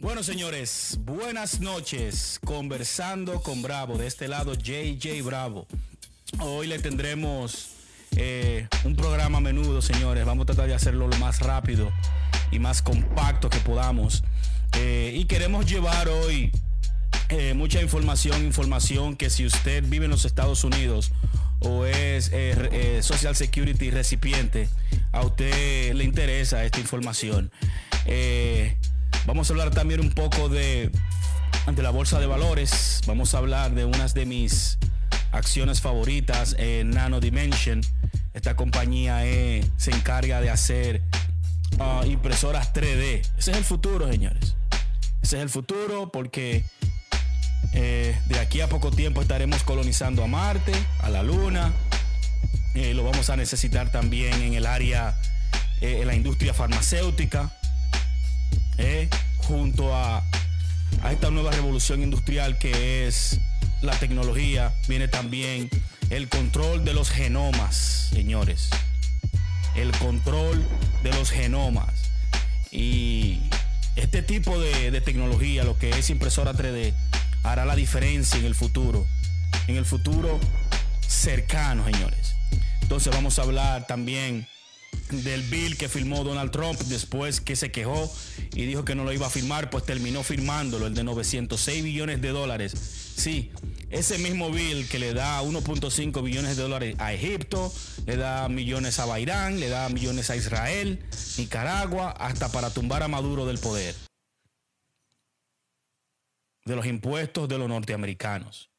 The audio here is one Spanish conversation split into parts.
Bueno, señores, buenas noches. Conversando con Bravo. De este lado, JJ Bravo. Hoy le tendremos eh, un programa a menudo, señores. Vamos a tratar de hacerlo lo más rápido y más compacto que podamos. Eh, y queremos llevar hoy eh, mucha información, información que si usted vive en los Estados Unidos o es Social Security recipiente, a usted le interesa esta información. Vamos a hablar también un poco de, ante la bolsa de valores. Vamos a hablar de unas de mis acciones favoritas en Nano Dimension. Esta compañía eh, se encarga de hacer ah, impresoras 3D. Ese es el futuro, señores. Ese es el futuro porque eh, de aquí a poco tiempo estaremos colonizando a Marte, a la Luna. Eh, lo vamos a necesitar también en el área, en la industria farmacéutica. Eh, junto a, esta nueva revolución industrial que es la tecnología, viene también el control de los genomas, señores. El control de los genomas. Y este tipo de, tecnología, lo que es impresora 3D, hará la diferencia en el futuro. En el futuro cercano, señores. Entonces vamos a hablar también del bill que firmó Donald Trump después que se quejó y dijo que no lo iba a firmar, pues terminó firmándolo, el de 906 billones de dólares. Sí, ese mismo bill que le da 1.5 billones de dólares a Egipto, le da millones a Bairán, le da millones a Israel, Nicaragua, hasta para tumbar a Maduro del poder. De los impuestos de los norteamericanos.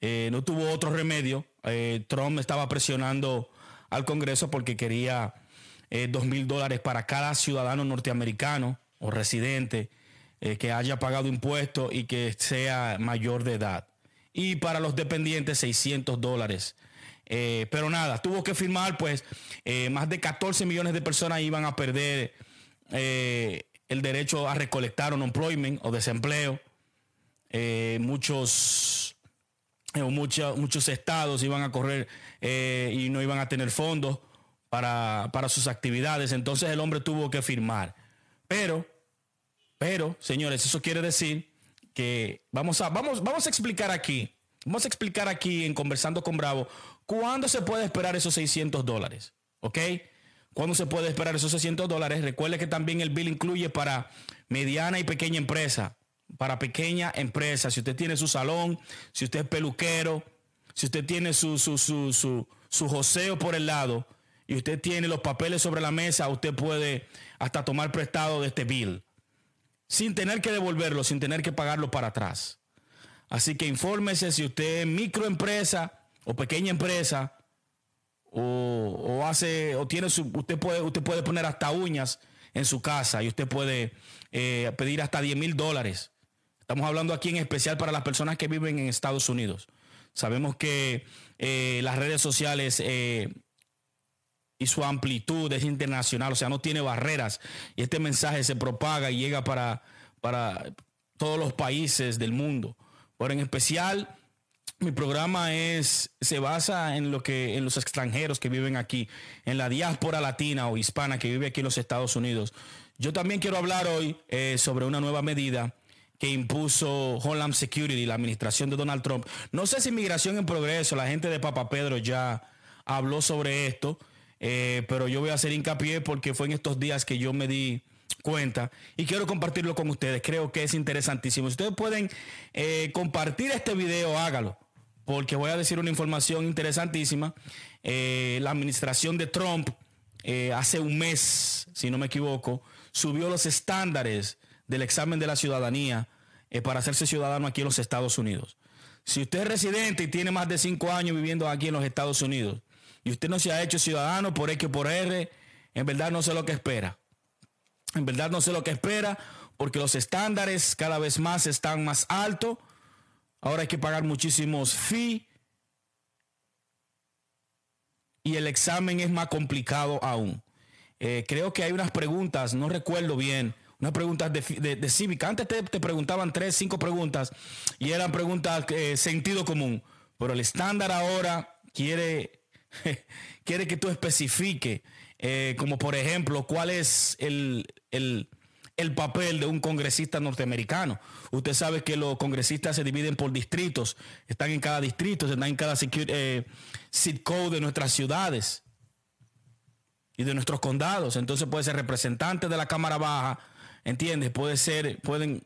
Eh, no tuvo otro remedio. Eh, Trump estaba presionando al Congreso porque quería dos mil dólares para cada ciudadano norteamericano o residente eh, que haya pagado impuestos y que sea mayor de edad. Y para los dependientes 600 dólares. Eh, pero nada, tuvo que firmar, pues más de 14 millones de personas iban a perder el derecho a recolectar un employment o desempleo. muchos, muchos, muchos estados iban a correr y no iban a tener fondos para, sus actividades. Entonces el hombre tuvo que firmar. Pero, pero, señores, eso quiere decir que vamos a, vamos, vamos a explicar aquí, vamos a explicar aquí en Conversando con Bravo, ¿cuándo se puede esperar esos 600 dólares? ¿Ok? ¿Cuándo se puede esperar esos 600 dólares? Recuerde que también el bill incluye para mediana y pequeña empresa. Para pequeña empresa. Si usted tiene su salón, si usted es peluquero, si usted tiene su, su, su, su, su joseo por el lado, y usted tiene los papeles sobre la mesa, usted puede hasta tomar prestado de este bill sin tener que devolverlo, sin tener que pagarlo para atrás. Así que infórmese si usted es microempresa o pequeña empresa o, hace o tiene su, usted puede usted puede poner hasta uñas en su casa y usted puede eh, pedir hasta 10 mil dólares. Estamos hablando aquí en especial para las personas que viven en Estados Unidos. Sabemos que eh, las redes sociales eh, y su amplitud es internacional, o sea, no tiene barreras. Y este mensaje se propaga y llega para, para todos los países del mundo. Pero en especial, mi programa es, se basa en lo que, en los extranjeros que viven aquí, en la diáspora latina o hispana que vive aquí en los Estados Unidos. Yo también quiero hablar hoy eh, sobre una nueva medida que impuso Homeland Security, la administración de Donald Trump. No sé si Migración en Progreso, la gente de Papa Pedro ya habló sobre esto. Eh, pero yo voy a hacer hincapié porque fue en estos días que yo me di cuenta y quiero compartirlo con ustedes. Creo que es interesantísimo. Si ustedes pueden eh, compartir este video, hágalo, porque voy a decir una información interesantísima. Eh, la administración de Trump hace un mes, si no me equivoco, subió los estándares del examen de la ciudadanía para hacerse ciudadano aquí en los Estados Unidos. Si usted es residente y tiene más de cinco años viviendo aquí en los Estados Unidos, y usted no se ha hecho ciudadano por X por R, en verdad no sé lo que espera. En verdad no sé lo que espera porque los estándares cada vez más están más altos. Ahora hay que pagar muchísimos fees. Y el examen es más complicado aún. Eh, creo que hay unas preguntas, no recuerdo bien, unas preguntas de, de, cívica. Antes te, preguntaban tres, cinco preguntas y eran preguntas eh, sentido común. Pero el estándar ahora quiere quiere que tú especifiques, eh, como por ejemplo, cuál es el, el papel de un congresista norteamericano. Usted sabe que los congresistas se dividen por distritos, están en cada distrito, están en cada eh, code de nuestras ciudades y de nuestros condados. Entonces puede ser representante de la Cámara Baja, ¿entiendes? Puede ser, pueden,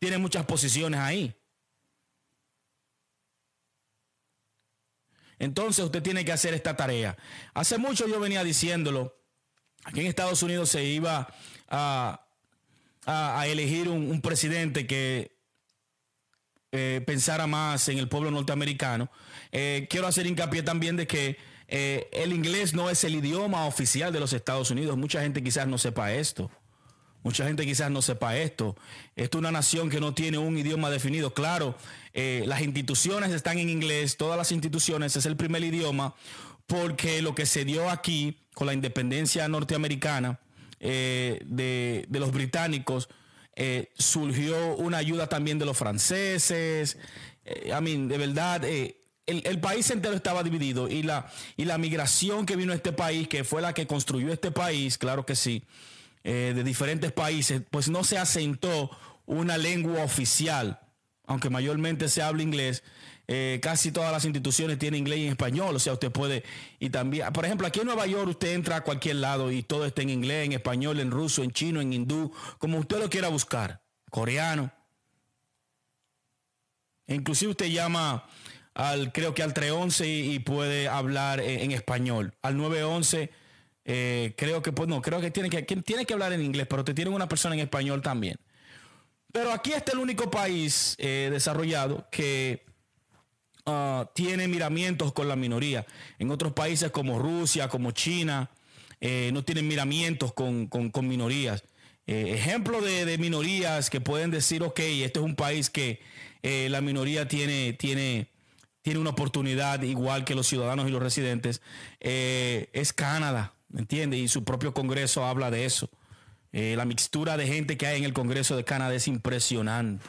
tiene muchas posiciones ahí. Entonces usted tiene que hacer esta tarea. Hace mucho yo venía diciéndolo, aquí en Estados Unidos se iba a, a, elegir un, presidente que eh, pensara más en el pueblo norteamericano. Eh, quiero hacer hincapié también de que eh, el inglés no es el idioma oficial de los Estados Unidos. Mucha gente quizás no sepa esto. Mucha gente quizás no sepa esto. Esto es una nación que no tiene un idioma definido. Claro, las instituciones están en inglés, todas las instituciones es el primer idioma, porque lo que se dio aquí con la independencia norteamericana eh, de, los británicos, eh, surgió una ayuda también de los franceses. Eh, I mean, de verdad, el, país entero estaba dividido y la, y la migración que vino a este país, que fue la que construyó este país, claro que sí, de diferentes países, pues no se asentó una lengua oficial, aunque mayormente se habla inglés, eh, casi todas las instituciones tienen inglés y español, o sea, usted puede, y también, por ejemplo, aquí en Nueva York usted entra a cualquier lado y todo está en inglés, en español, en ruso, en chino, en hindú, como usted lo quiera buscar, coreano. E inclusive usted llama al, creo que al 311 y, puede hablar en, español. Al 911, eh, creo que, pues no, creo que tiene que, tiene que hablar en inglés, pero te tienen una persona en español también. Pero aquí está el único país eh, desarrollado que Ah, tiene miramientos con la minoría. En otros países como Rusia, como China, eh, no tienen miramientos con, minorías. Eh, ejemplo de, minorías que pueden decir, ok, este es un país que la minoría tiene, tiene, tiene una oportunidad igual que los ciudadanos y los residentes, es Canadá, ¿me entiende? Y su propio Congreso habla de eso. la mixtura de gente que hay en el Congreso de Canadá es impresionante.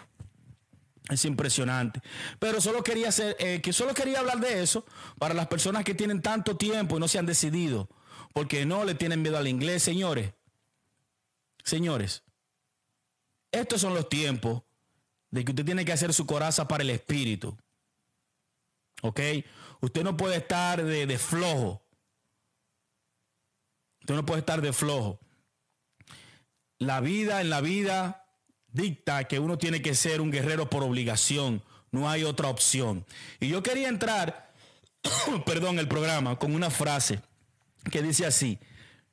Es impresionante. Pero solo quería hacer, eh, que solo quería hablar de eso para las personas que tienen tanto tiempo y no se han decidido. Porque no le tienen miedo al inglés, señores. Señores, estos son los tiempos de que usted tiene que hacer su coraza para el espíritu. ¿Ok? Usted no puede estar de, de flojo. Usted no puede estar de flojo. La vida en la vida dicta que uno tiene que ser un guerrero por obligación, no hay otra opción. Y yo quería entrar, perdón, el programa con una frase que dice así,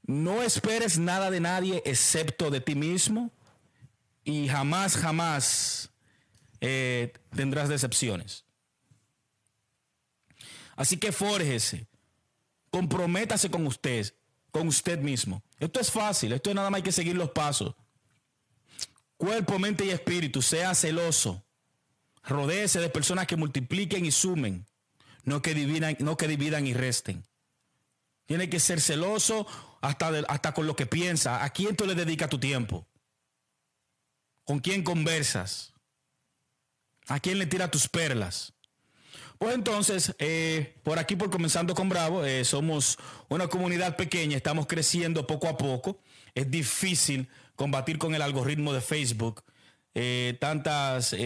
no esperes nada de nadie excepto de ti mismo y jamás, jamás eh, tendrás decepciones. Así que fórjese, comprométase con usted, con usted mismo. Esto es fácil, esto es nada más hay que seguir los pasos cuerpo, mente y espíritu, sea celoso. Rodéese de personas que multipliquen y sumen, no que dividan, no que dividan y resten. Tiene que ser celoso hasta, hasta con lo que piensa. ¿A quién tú le dedicas tu tiempo? ¿Con quién conversas? ¿A quién le tira tus perlas? Pues entonces, eh, por aquí, por comenzando con Bravo, eh, somos una comunidad pequeña, estamos creciendo poco a poco. Es difícil combatir con el algoritmo de Facebook, eh, tantas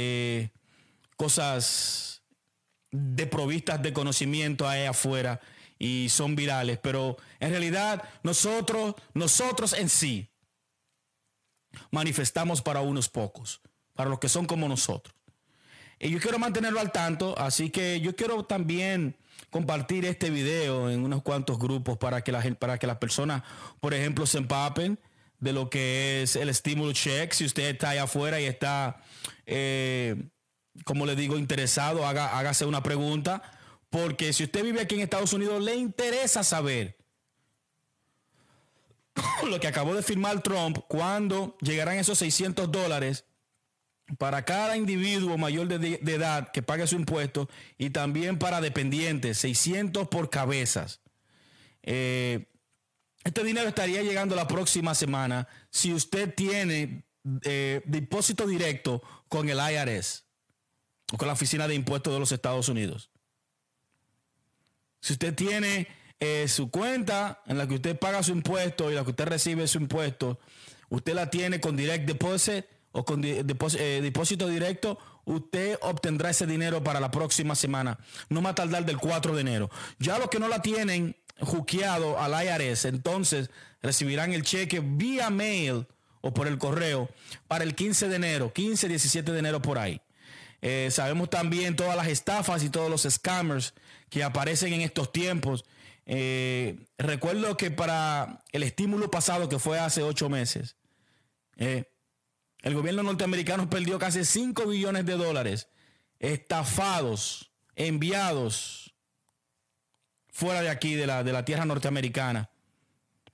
cosas deprovistas de conocimiento ahí afuera y son virales, pero en realidad nosotros, nosotros en sí, manifestamos para unos pocos, para los que son como nosotros. Y yo quiero mantenerlo al tanto, así que yo quiero también compartir este video en unos cuantos grupos para que, la, para que las personas, por ejemplo, se empapen de lo que es el estímulo check. Si usted está allá afuera y está, eh, como le digo, interesado, haga, hágase una pregunta. Porque si usted vive aquí en Estados Unidos, le interesa saber lo que acabó de firmar Trump, cuando llegarán esos 600 dólares para cada individuo mayor de, edad que pague su impuesto y también para dependientes, 600 por cabezas. Eh, este dinero estaría llegando la próxima semana si usted tiene eh, depósito directo con el IRS o con la Oficina de Impuestos de los Estados Unidos. Si usted tiene eh, su cuenta en la que usted paga su impuesto y la que usted recibe su impuesto, usted la tiene con direct deposit o con eh, depósito directo, usted obtendrá ese dinero para la próxima semana. No más tardar del 4 de enero. Ya los que no la tienen juqueado al IRS, entonces recibirán el cheque vía mail o por el correo para el 15 de enero, 15, 17 de enero por ahí. Eh, sabemos también todas las estafas y todos los scammers que aparecen en estos tiempos. Eh, recuerdo que para el estímulo pasado, que fue hace ocho meses, el gobierno norteamericano perdió casi 5 billones de dólares estafados, enviados fuera de aquí, de la, de la tierra norteamericana,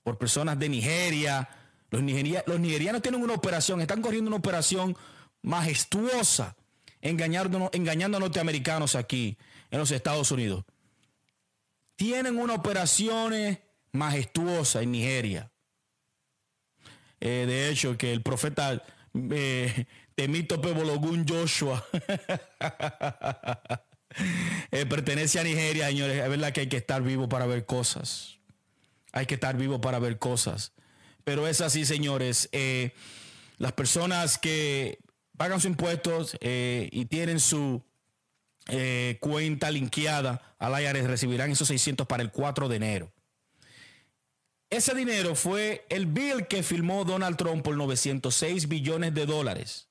por personas de Nigeria. Los, nigerianos tienen una operación, están corriendo una operación majestuosa, engañando, engañando a norteamericanos aquí en los Estados Unidos. Tienen una operación majestuosa en Nigeria. Eh, de hecho, que el profeta eh, Temito Pebologun Joshua eh, pertenece a Nigeria, señores. Es verdad que hay que estar vivo para ver cosas. Hay que estar vivo para ver cosas. Pero es así, señores. Eh, las personas que pagan sus impuestos y tienen su cuenta linkeada al IRS recibirán esos 600 para el 4 de enero. Ese dinero fue el bill que firmó Donald Trump por 906 billones de dólares.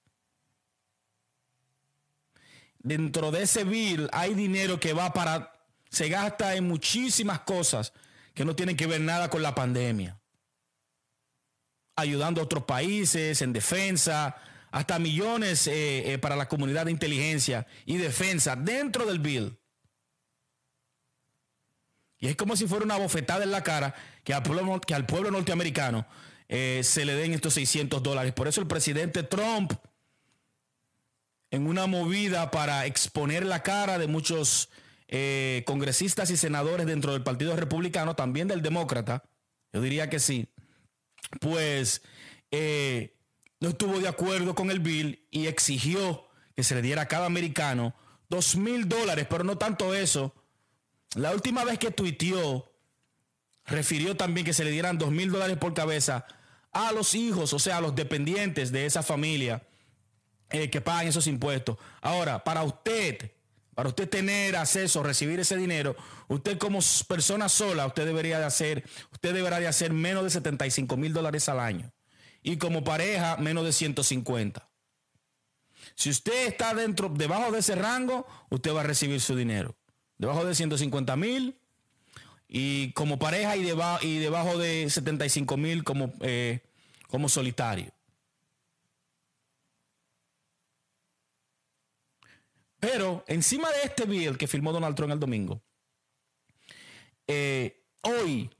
Dentro de ese bill hay dinero que va para, se gasta en muchísimas cosas que no tienen que ver nada con la pandemia. Ayudando a otros países en defensa, hasta millones eh, eh, para la comunidad de inteligencia y defensa dentro del bill. Y es como si fuera una bofetada en la cara que al pueblo, norteamericano eh, se le den estos 600 dólares. Por eso el presidente Trump, en una movida para exponer la cara de muchos eh, congresistas y senadores dentro del Partido Republicano, también del Demócrata, yo diría que sí, pues eh, no estuvo de acuerdo con el bill y exigió que se le diera a cada americano dos mil dólares, pero no tanto eso, la última vez que tuiteó, refirió también que se le dieran dos mil dólares por cabeza a los hijos, o sea, a los dependientes de esa familia eh, que pagan esos impuestos. Ahora, para usted, para usted tener acceso, recibir ese dinero, usted como persona sola, usted debería de hacer, usted deberá de hacer menos de 75 mil dólares al año. Y como pareja, menos de 150. Si usted está dentro, debajo de ese rango, usted va a recibir su dinero debajo de 150 mil y como pareja y, debajo, y debajo de 75 mil como, eh, como solitario. Pero encima de este bill que firmó Donald Trump el domingo, eh, hoy,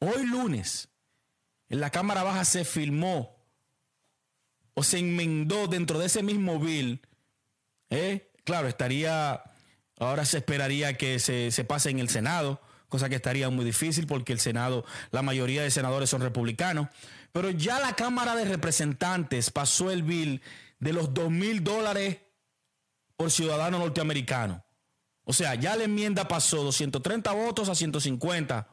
hoy lunes, en la Cámara Baja se firmó o se enmendó dentro de ese mismo bill, eh, claro, estaría Ahora se esperaría que se, pase en el Senado, cosa que estaría muy difícil porque el Senado, la mayoría de senadores son republicanos. Pero ya la Cámara de Representantes pasó el bill de los 2 mil dólares por ciudadano norteamericano. O sea, ya la enmienda pasó 230 votos a 150.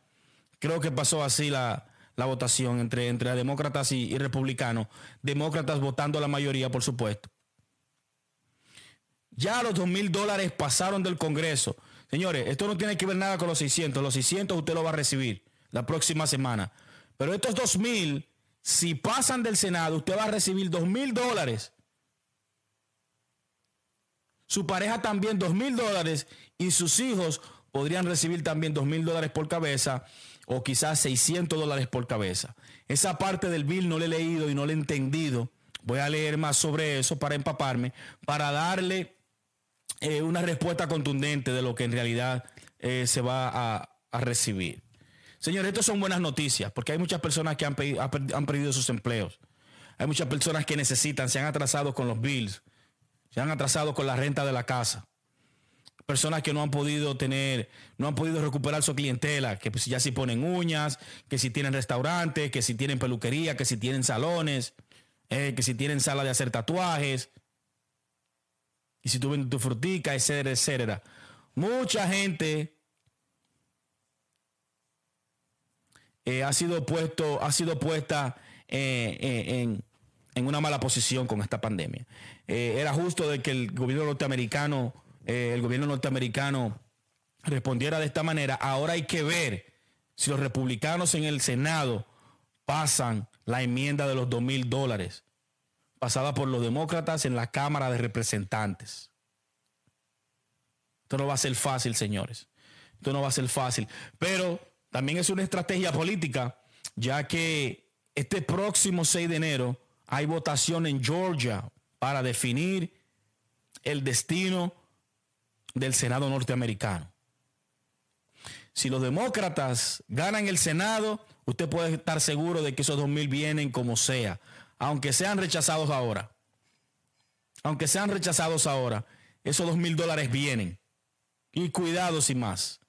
Creo que pasó así la, votación entre, entre demócratas y, y republicanos. Demócratas votando la mayoría, por supuesto. Ya los dos mil dólares pasaron del Congreso. Señores, esto no tiene que ver nada con los 600. Los 600 usted lo va a recibir la próxima semana. Pero estos dos mil, si pasan del Senado, usted va a recibir dos mil dólares. Su pareja también dos mil dólares y sus hijos podrían recibir también dos mil dólares por cabeza o quizás 600 dólares por cabeza. Esa parte del bill no le he leído y no le he entendido. Voy a leer más sobre eso para empaparme, para darle eh, una respuesta contundente de lo que en realidad eh, se va a, recibir. Señores, estas son buenas noticias porque hay muchas personas que han, perdido sus empleos. Hay muchas personas que necesitan, se han atrasado con los bills, se han atrasado con la renta de la casa. Personas que no han podido tener, no han podido recuperar su clientela, que pues ya si ponen uñas, que si tienen restaurantes, que si tienen peluquería, que si tienen salones, eh, que si tienen sala de hacer tatuajes y si tú vendes tu frutica, etcétera, etcétera. Mucha gente eh, ha sido puesto, ha sido puesta en, una mala posición con esta pandemia. era justo de que el gobierno norteamericano, el gobierno norteamericano respondiera de esta manera. Ahora hay que ver si los republicanos en el Senado pasan la enmienda de los dos mil dólares pasada por los demócratas en la Cámara de Representantes. Esto no va a ser fácil, señores. Esto no va a ser fácil. Pero también es una estrategia política, ya que este próximo 6 de enero hay votación en Georgia para definir el destino del Senado norteamericano. Si los demócratas ganan el Senado, usted puede estar seguro de que esos dos mil vienen como sea, aunque sean rechazados ahora. Aunque sean rechazados ahora, esos dos mil dólares vienen. Y cuidado sin más,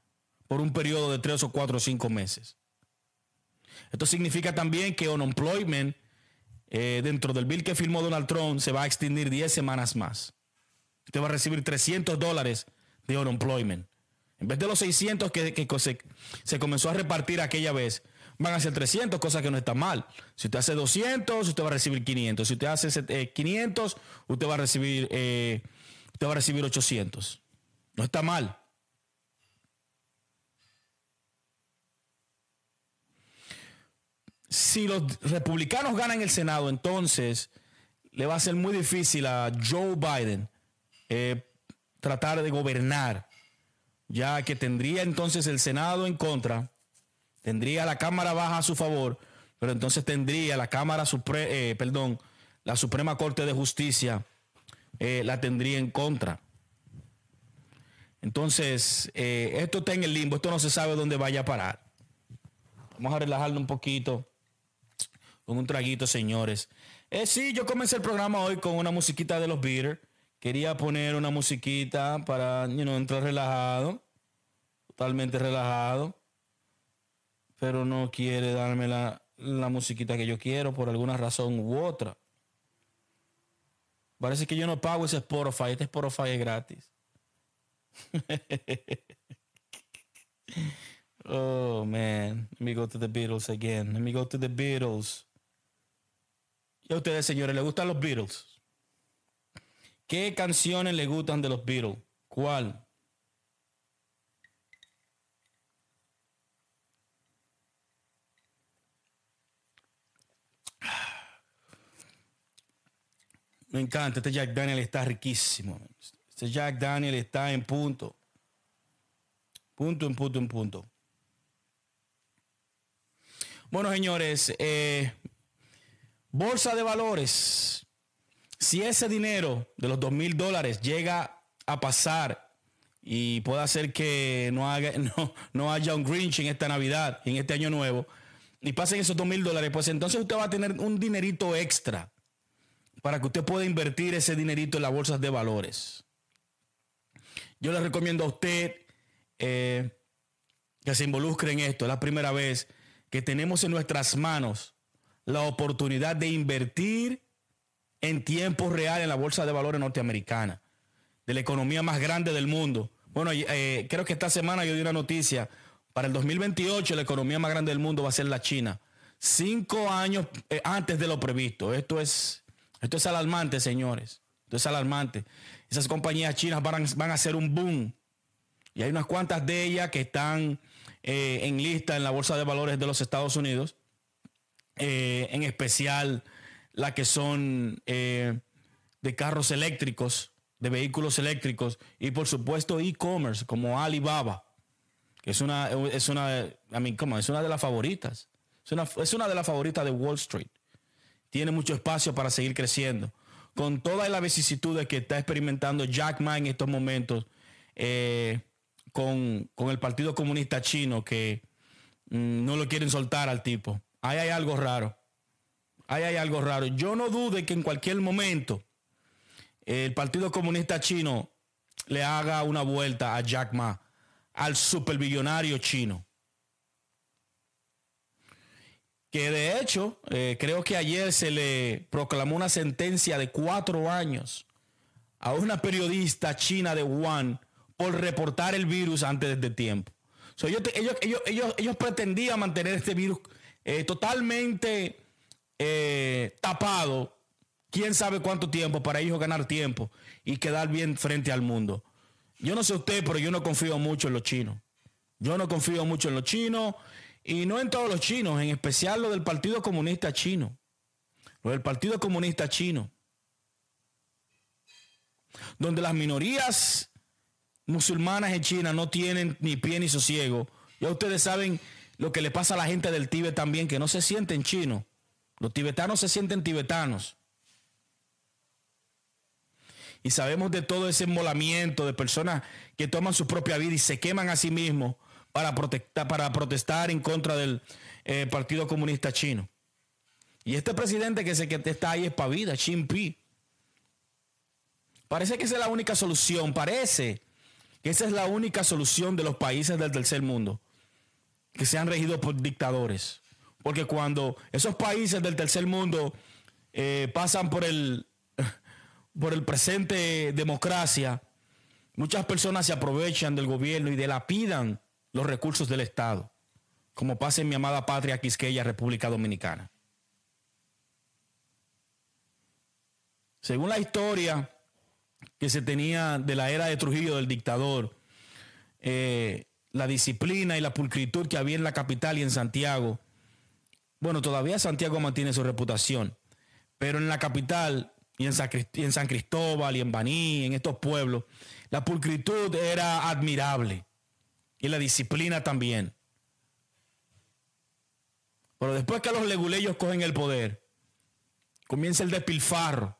por un periodo de tres o cuatro o cinco meses. Esto significa también que unemployment eh, dentro del bill que firmó Donald Trump se va a extender 10 semanas más. Usted va a recibir 300 dólares de unemployment. En vez de los 600 que, se, comenzó a repartir aquella vez, van a ser 300, cosa que no está mal. Si usted hace 200, usted va a recibir 500. Si usted hace 500, eh, usted va a recibir, eh, usted va a recibir 800. No está mal. Si los republicanos ganan el Senado, entonces le va a ser muy difícil a Joe Biden eh, tratar de gobernar ya que tendría entonces el Senado en contra, tendría la Cámara Baja a su favor, pero entonces tendría la Cámara Supre eh, perdón, la Suprema Corte de Justicia eh, la tendría en contra. Entonces, eh, esto está en el limbo, esto no se sabe dónde vaya a parar. Vamos a relajarlo un poquito con un traguito, señores. Eh, sí, yo comencé el programa hoy con una musiquita de los Beatles. Quería poner una musiquita para you know, entrar relajado, totalmente relajado, pero no quiere darme la, la musiquita que yo quiero por alguna razón u otra. Parece que yo no pago ese Spotify, este Spotify es gratis. oh man, let me go to the Beatles again. Let me go to the Beatles. Y a ustedes, señores, ¿les gustan los Beatles? ¿Qué canciones le gustan de los Beatles? ¿Cuál? Me encanta, este Jack Daniel está riquísimo. Este Jack Daniel está en punto. Punto, en punto, en punto. Bueno, señores, eh, bolsa de valores. Si ese dinero de los dos mil dólares llega a pasar y puede hacer que no, haga, no, haya un Grinch en esta Navidad, en este año nuevo, y pasen esos dos mil dólares, pues entonces usted va a tener un dinerito extra para que usted pueda invertir ese dinerito en las bolsas de valores. Yo le recomiendo a usted eh, que se involucre en esto. Es la primera vez que tenemos en nuestras manos la oportunidad de invertir en tiempo real en la bolsa de valores norteamericana, de la economía más grande del mundo. Bueno, eh, creo que esta semana yo di una noticia. Para el 2028 la economía más grande del mundo va a ser la China. Cinco años eh, antes de lo previsto. Esto es, esto es alarmante, señores. Esto es alarmante. Esas compañías chinas van, van a hacer un boom. Y hay unas cuantas de ellas que están eh, en lista en la Bolsa de Valores de los Estados Unidos. en especial las que son eh, de carros eléctricos, de vehículos eléctricos y por supuesto e-commerce como Alibaba, que es una, es una, es una de las favoritas. Es una, es una de las favoritas de Wall Street. Tiene mucho espacio para seguir creciendo. Con todas las vicisitudes que está experimentando Jack Ma en estos momentos, eh, con, el Partido Comunista Chino, que mm, no lo quieren soltar al tipo. Ahí hay algo raro ahí hay algo raro. Yo no dude que en cualquier momento el Partido Comunista Chino le haga una vuelta a Jack Ma, al superbillonario chino. Que de hecho, eh, creo que ayer se le proclamó una sentencia de cuatro años a una periodista china de Wuhan por reportar el virus antes de tiempo. ellos, ellos, ellos, ellos, pretendían mantener este virus eh, totalmente eh, tapado, quién sabe cuánto tiempo para ellos ganar tiempo y quedar bien frente al mundo. Yo no sé usted, pero yo no confío mucho en los chinos. Yo no confío mucho en los chinos y no en todos los chinos, en especial lo del Partido Comunista Chino. Lo del Partido Comunista Chino. Donde las minorías musulmanas en China no tienen ni pie ni sosiego. Ya ustedes saben lo que le pasa a la gente del Tíbet también, que no se sienten chinos. Los tibetanos se sienten tibetanos. Y sabemos de todo ese molamiento de personas que toman su propia vida y se queman a sí mismos para, protestar, para protestar en contra del eh, Partido Comunista Chino. Y este presidente que, se, que está ahí es para vida, Xi Jinping. Parece que esa es la única solución, parece que esa es la única solución de los países del tercer mundo, que se han regido por dictadores. Porque cuando esos países del tercer mundo eh, pasan por el, por el presente democracia, muchas personas se aprovechan del gobierno y delapidan los recursos del Estado, como pasa en mi amada patria Quisqueya, República Dominicana. Según la historia que se tenía de la era de Trujillo del dictador, eh, la disciplina y la pulcritud que había en la capital y en Santiago, bueno, todavía Santiago mantiene su reputación, pero en la capital y en San, Cristóbal y en Baní, en estos pueblos, la pulcritud era admirable y la disciplina también. Pero después que los leguleyos cogen el poder, comienza el despilfarro.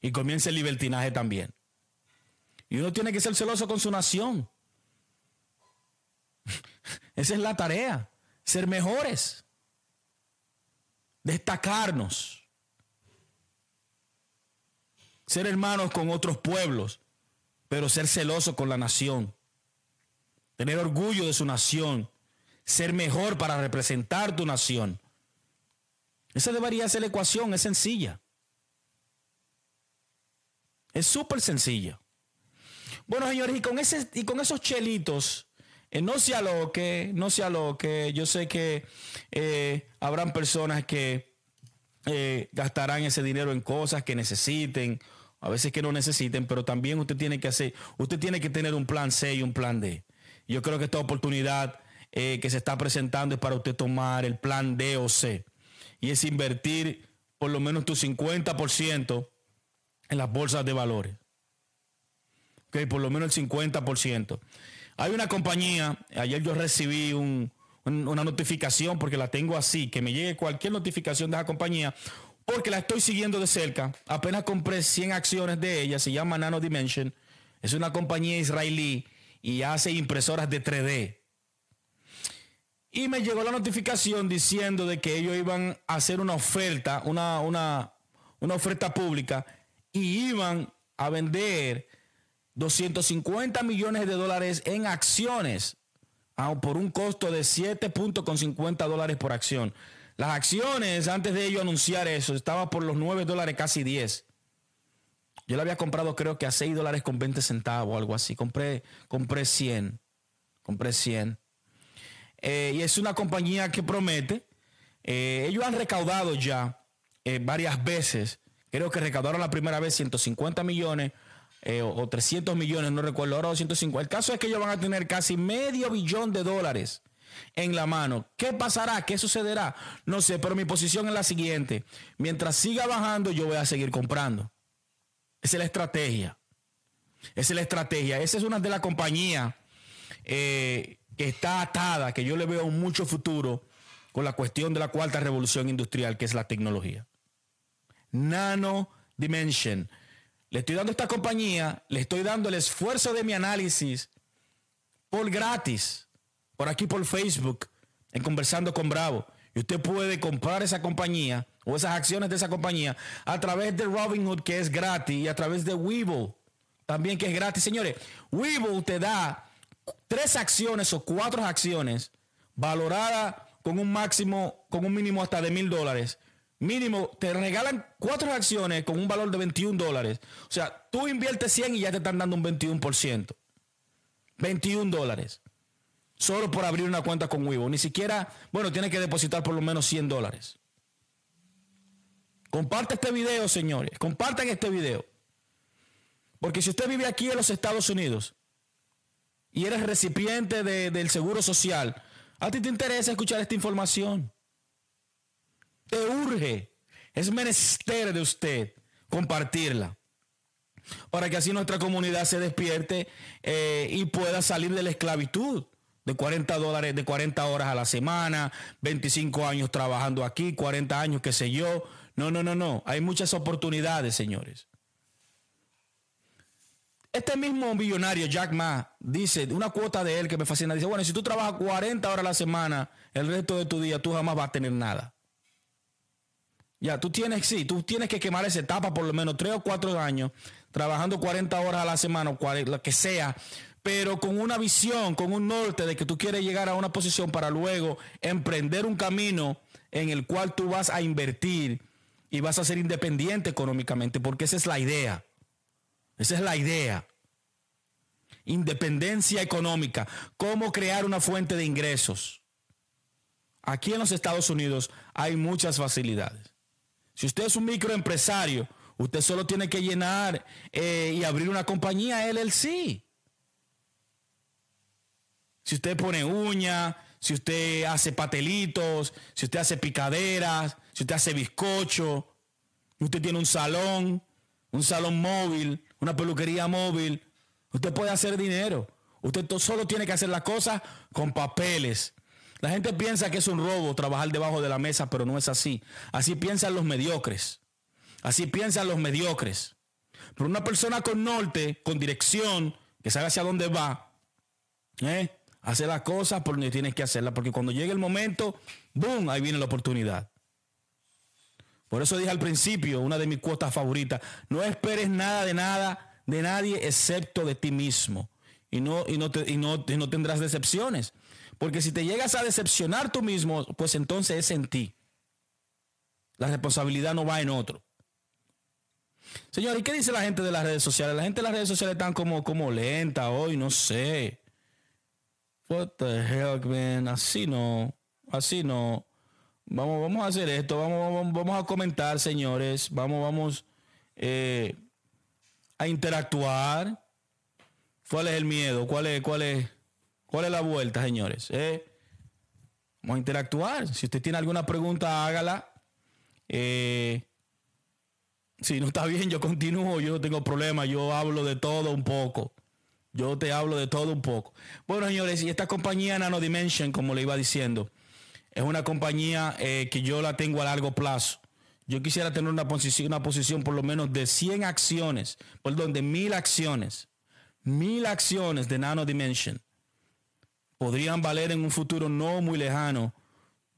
Y comienza el libertinaje también. Y uno tiene que ser celoso con su nación. Esa es la tarea, ser mejores, destacarnos, ser hermanos con otros pueblos, pero ser celoso con la nación, tener orgullo de su nación, ser mejor para representar tu nación. Esa debería ser la ecuación, es sencilla. Es súper sencilla. Bueno, señores, y con, ese, y con esos chelitos eh, no sea lo que, no sea lo que. Yo sé que eh, habrán personas que eh, gastarán ese dinero en cosas que necesiten, a veces que no necesiten, pero también usted tiene que hacer, usted tiene que tener un plan C y un plan D. Yo creo que esta oportunidad que se está presentando es para usted tomar el plan D o C. Y es invertir por lo menos tu 50% en las bolsas de valores. Ok, por lo menos el 50%. Hay una compañía, ayer yo recibí una notificación porque la tengo así, que me llegue cualquier notificación de esa compañía, porque la estoy siguiendo de cerca. Apenas compré 100 acciones de ella, se llama Nano Dimension. Es una compañía israelí y hace impresoras de 3D. Y me llegó la notificación diciendo de que ellos iban a hacer una oferta, una, una, una oferta pública y iban a vender 250 millones de dólares en acciones ah, por un costo de 7.50 dólares por acción. Las acciones, antes de ellos anunciar eso, estaba por los 9 dólares, casi 10. Yo la había comprado creo que a 6 dólares con 20 centavos, algo así. Compré, compré 100. Compré 100. Eh, y es una compañía que promete. Eh, ellos han recaudado ya eh, varias veces. Creo que recaudaron la primera vez 150 millones eh, o, 300 millones, no recuerdo, ahora 250. El caso es que ellos van a tener casi medio billón de dólares en la mano. ¿Qué pasará? ¿Qué sucederá? No sé, pero mi posición es la siguiente. Mientras siga bajando, yo voy a seguir comprando. Esa es la estrategia. Esa es la estrategia. Esa es una de las compañías eh, que está atada, que yo le veo mucho futuro con la cuestión de la cuarta revolución industrial, que es la tecnología. Nano Dimension. Le estoy dando a esta compañía, le estoy dando el esfuerzo de mi análisis por gratis, por aquí por Facebook, en Conversando con Bravo. Y usted puede comprar esa compañía o esas acciones de esa compañía a través de Robinhood, que es gratis, y a través de Webull, también que es gratis. Señores, Webull te da tres acciones o cuatro acciones valoradas con un máximo, con un mínimo hasta de mil dólares mínimo te regalan cuatro acciones con un valor de 21 dólares. O sea, tú inviertes 100 y ya te están dando un 21%. 21 dólares. Solo por abrir una cuenta con Wivo. Ni siquiera, bueno, tiene que depositar por lo menos 100 dólares. Comparte este video, señores. Compartan este video. Porque si usted vive aquí en los Estados Unidos y eres recipiente del seguro social, a ti te interesa escuchar esta información. Te urge. Es menester de usted compartirla. Para que así nuestra comunidad se despierte eh, y pueda salir de la esclavitud de 40 dólares, de 40 horas a la semana, 25 años trabajando aquí, 40 años, qué sé yo. No, no, no, no. Hay muchas oportunidades, señores. Este mismo millonario, Jack Ma, dice, una cuota de él que me fascina, dice, bueno, si tú trabajas 40 horas a la semana, el resto de tu día, tú jamás vas a tener nada. Ya, tú tienes, sí, tú tienes que quemar esa etapa por lo menos 3 o 4 años, trabajando 40 horas a la semana, lo que sea, pero con una visión, con un norte de que tú quieres llegar a una posición para luego emprender un camino en el cual tú vas a invertir y vas a ser independiente económicamente, porque esa es la idea. Esa es la idea. Independencia económica. Cómo crear una fuente de ingresos. Aquí en los Estados Unidos hay muchas facilidades. Si usted es un microempresario, usted solo tiene que llenar eh, y abrir una compañía LLC. Si usted pone uña, si usted hace patelitos, si usted hace picaderas, si usted hace bizcocho, usted tiene un salón, un salón móvil, una peluquería móvil, usted puede hacer dinero. Usted solo tiene que hacer las cosas con papeles. La gente piensa que es un robo trabajar debajo de la mesa, pero no es así. Así piensan los mediocres. Así piensan los mediocres. Pero una persona con norte, con dirección, que sabe hacia dónde va, ¿eh? Hace las cosas por donde tienes que hacerlas, porque cuando llegue el momento, ¡boom! Ahí viene la oportunidad. Por eso dije al principio, una de mis cuotas favoritas, no esperes nada de nada, de nadie, excepto de ti mismo. Y no, y no, y no, y no tendrás decepciones. Porque si te llegas a decepcionar tú mismo, pues entonces es en ti. La responsabilidad no va en otro. Señor, ¿y qué dice la gente de las redes sociales? La gente de las redes sociales están como, como lenta hoy, no sé. What the hell, man? Así no. Así no. Vamos, vamos a hacer esto. Vamos, vamos, a comentar, señores. Vamos, vamos eh, a interactuar. ¿Cuál es el miedo? ¿Cuál es, cuál es, cuál es la vuelta, señores? Eh, vamos a interactuar. Si usted tiene alguna pregunta, hágala. Eh, si no está bien, yo continúo. Yo no tengo problema. Yo hablo de todo un poco. Yo te hablo de todo un poco. Bueno, señores, y esta compañía Nano Dimension, como le iba diciendo, es una compañía eh, que yo la tengo a largo plazo. Yo quisiera tener una posición, una posición por lo menos de 100 acciones, perdón, de mil acciones. Mil acciones de Nano Dimension podrían valer en un futuro no muy lejano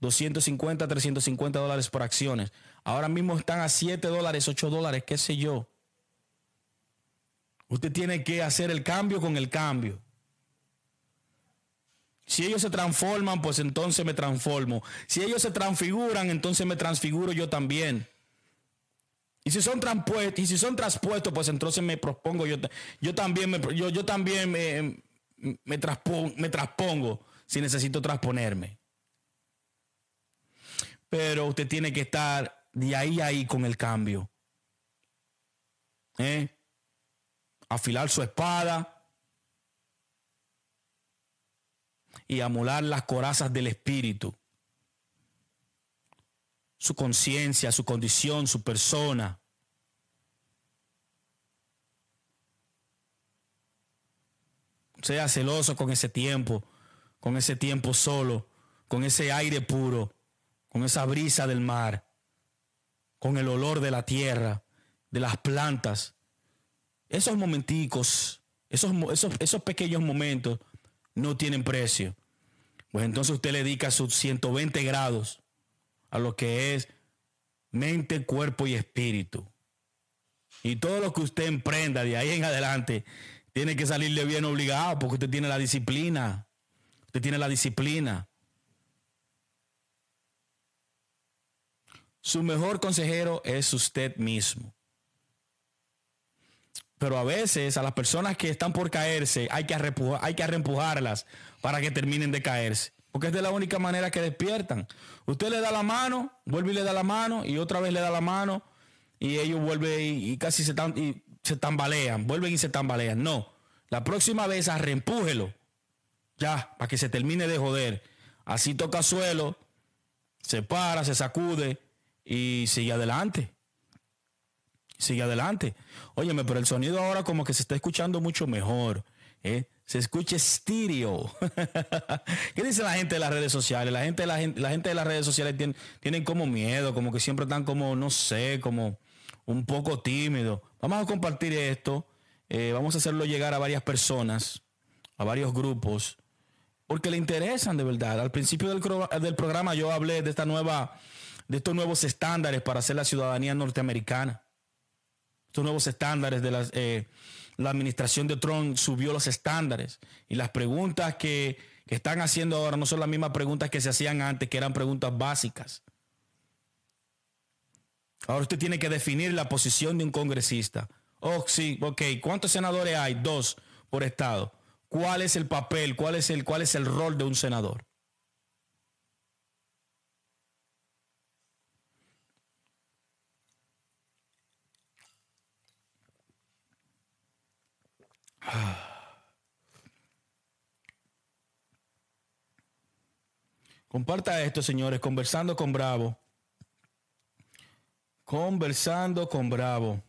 250, 350 dólares por acciones. Ahora mismo están a 7 dólares, 8 dólares, qué sé yo. Usted tiene que hacer el cambio con el cambio. Si ellos se transforman, pues entonces me transformo. Si ellos se transfiguran, entonces me transfiguro yo también. Y si son transpuestos, y si son transpuestos, pues entonces me propongo yo, yo también me, yo, yo también me, me, transpongo, me transpongo si necesito transponerme. Pero usted tiene que estar de ahí a ahí con el cambio. ¿Eh? Afilar su espada y amolar las corazas del espíritu, su conciencia, su condición, su persona. Sea celoso con ese tiempo, con ese tiempo solo, con ese aire puro, con esa brisa del mar, con el olor de la tierra, de las plantas, esos momenticos, esos, esos, pequeños momentos no tienen precio. Pues entonces usted le dedica sus 120 grados a lo que es mente, cuerpo y espíritu. Y todo lo que usted emprenda de ahí en adelante tiene que salirle bien obligado porque usted tiene la disciplina. Usted tiene la disciplina. Su mejor consejero es usted mismo. Pero a veces a las personas que están por caerse hay que, hay que reempujarlas para que terminen de caerse. Porque es de la única manera que despiertan. Usted le da la mano, vuelve y le da la mano, y otra vez le da la mano, y ellos vuelven y, casi se, y se tambalean, vuelven y se tambalean. No, la próxima vez reempújelo. Ya, para que se termine de joder. Así toca suelo, se para, se sacude y sigue adelante. Sigue adelante. Óyeme, pero el sonido ahora como que se está escuchando mucho mejor. ¿eh? Se escucha estéreo. ¿Qué dice la gente de las redes sociales? La gente, la gente, de las redes sociales tienen, tienen como miedo, como que siempre están como, no sé, como un poco tímido. Vamos a compartir esto. Eh, vamos a hacerlo llegar a varias personas, a varios grupos porque le interesan de verdad. Al principio del, programa yo hablé de esta nueva, de estos nuevos estándares para hacer la ciudadanía norteamericana. Estos nuevos estándares de eh, la administración de Trump subió los estándares y las preguntas que, están haciendo ahora no son las mismas preguntas que se hacían antes, que eran preguntas básicas. Ahora usted tiene que definir la posición de un congresista. Oh, sí. ¿Cuántos senadores hay? Dos por estado cuál es el papel, cuál es el, cuál es el rol de un senador. Comparta esto, señores, conversando con Bravo. Conversando con Bravo.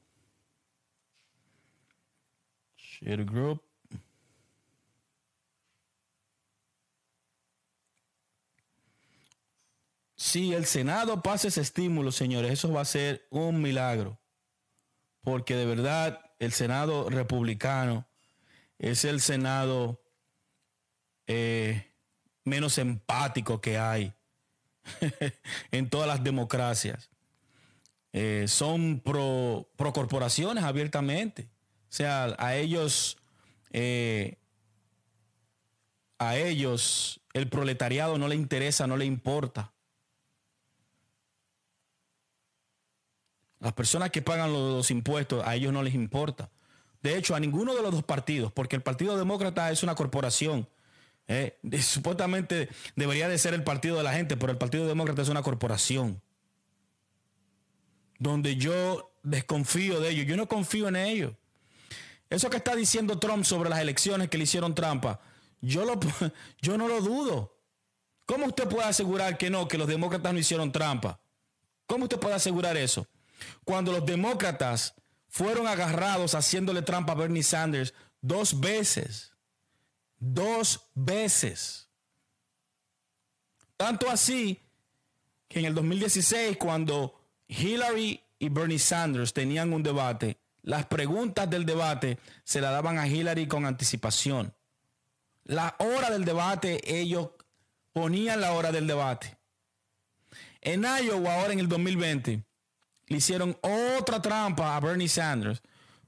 Share group. Si el Senado pasa ese estímulo, señores, eso va a ser un milagro. Porque de verdad el Senado republicano es el Senado eh, menos empático que hay en todas las democracias. Eh, son pro, corporaciones abiertamente. O sea, a ellos, eh, a ellos el proletariado no le interesa, no le importa. Las personas que pagan los, impuestos, a ellos no les importa. De hecho, a ninguno de los dos partidos, porque el Partido Demócrata es una corporación. Eh, supuestamente debería de ser el partido de la gente, pero el Partido Demócrata es una corporación. Donde yo desconfío de ellos. Yo no confío en ellos. Eso que está diciendo Trump sobre las elecciones que le hicieron trampa, yo, lo, yo no lo dudo. ¿Cómo usted puede asegurar que no, que los demócratas no hicieron trampa? ¿Cómo usted puede asegurar eso? Cuando los demócratas fueron agarrados haciéndole trampa a Bernie Sanders dos veces. Dos veces. Tanto así que en el 2016, cuando Hillary y Bernie Sanders tenían un debate, las preguntas del debate se la daban a Hillary con anticipación. La hora del debate, ellos ponían la hora del debate. En Iowa, ahora en el 2020, le hicieron otra trampa a Bernie Sanders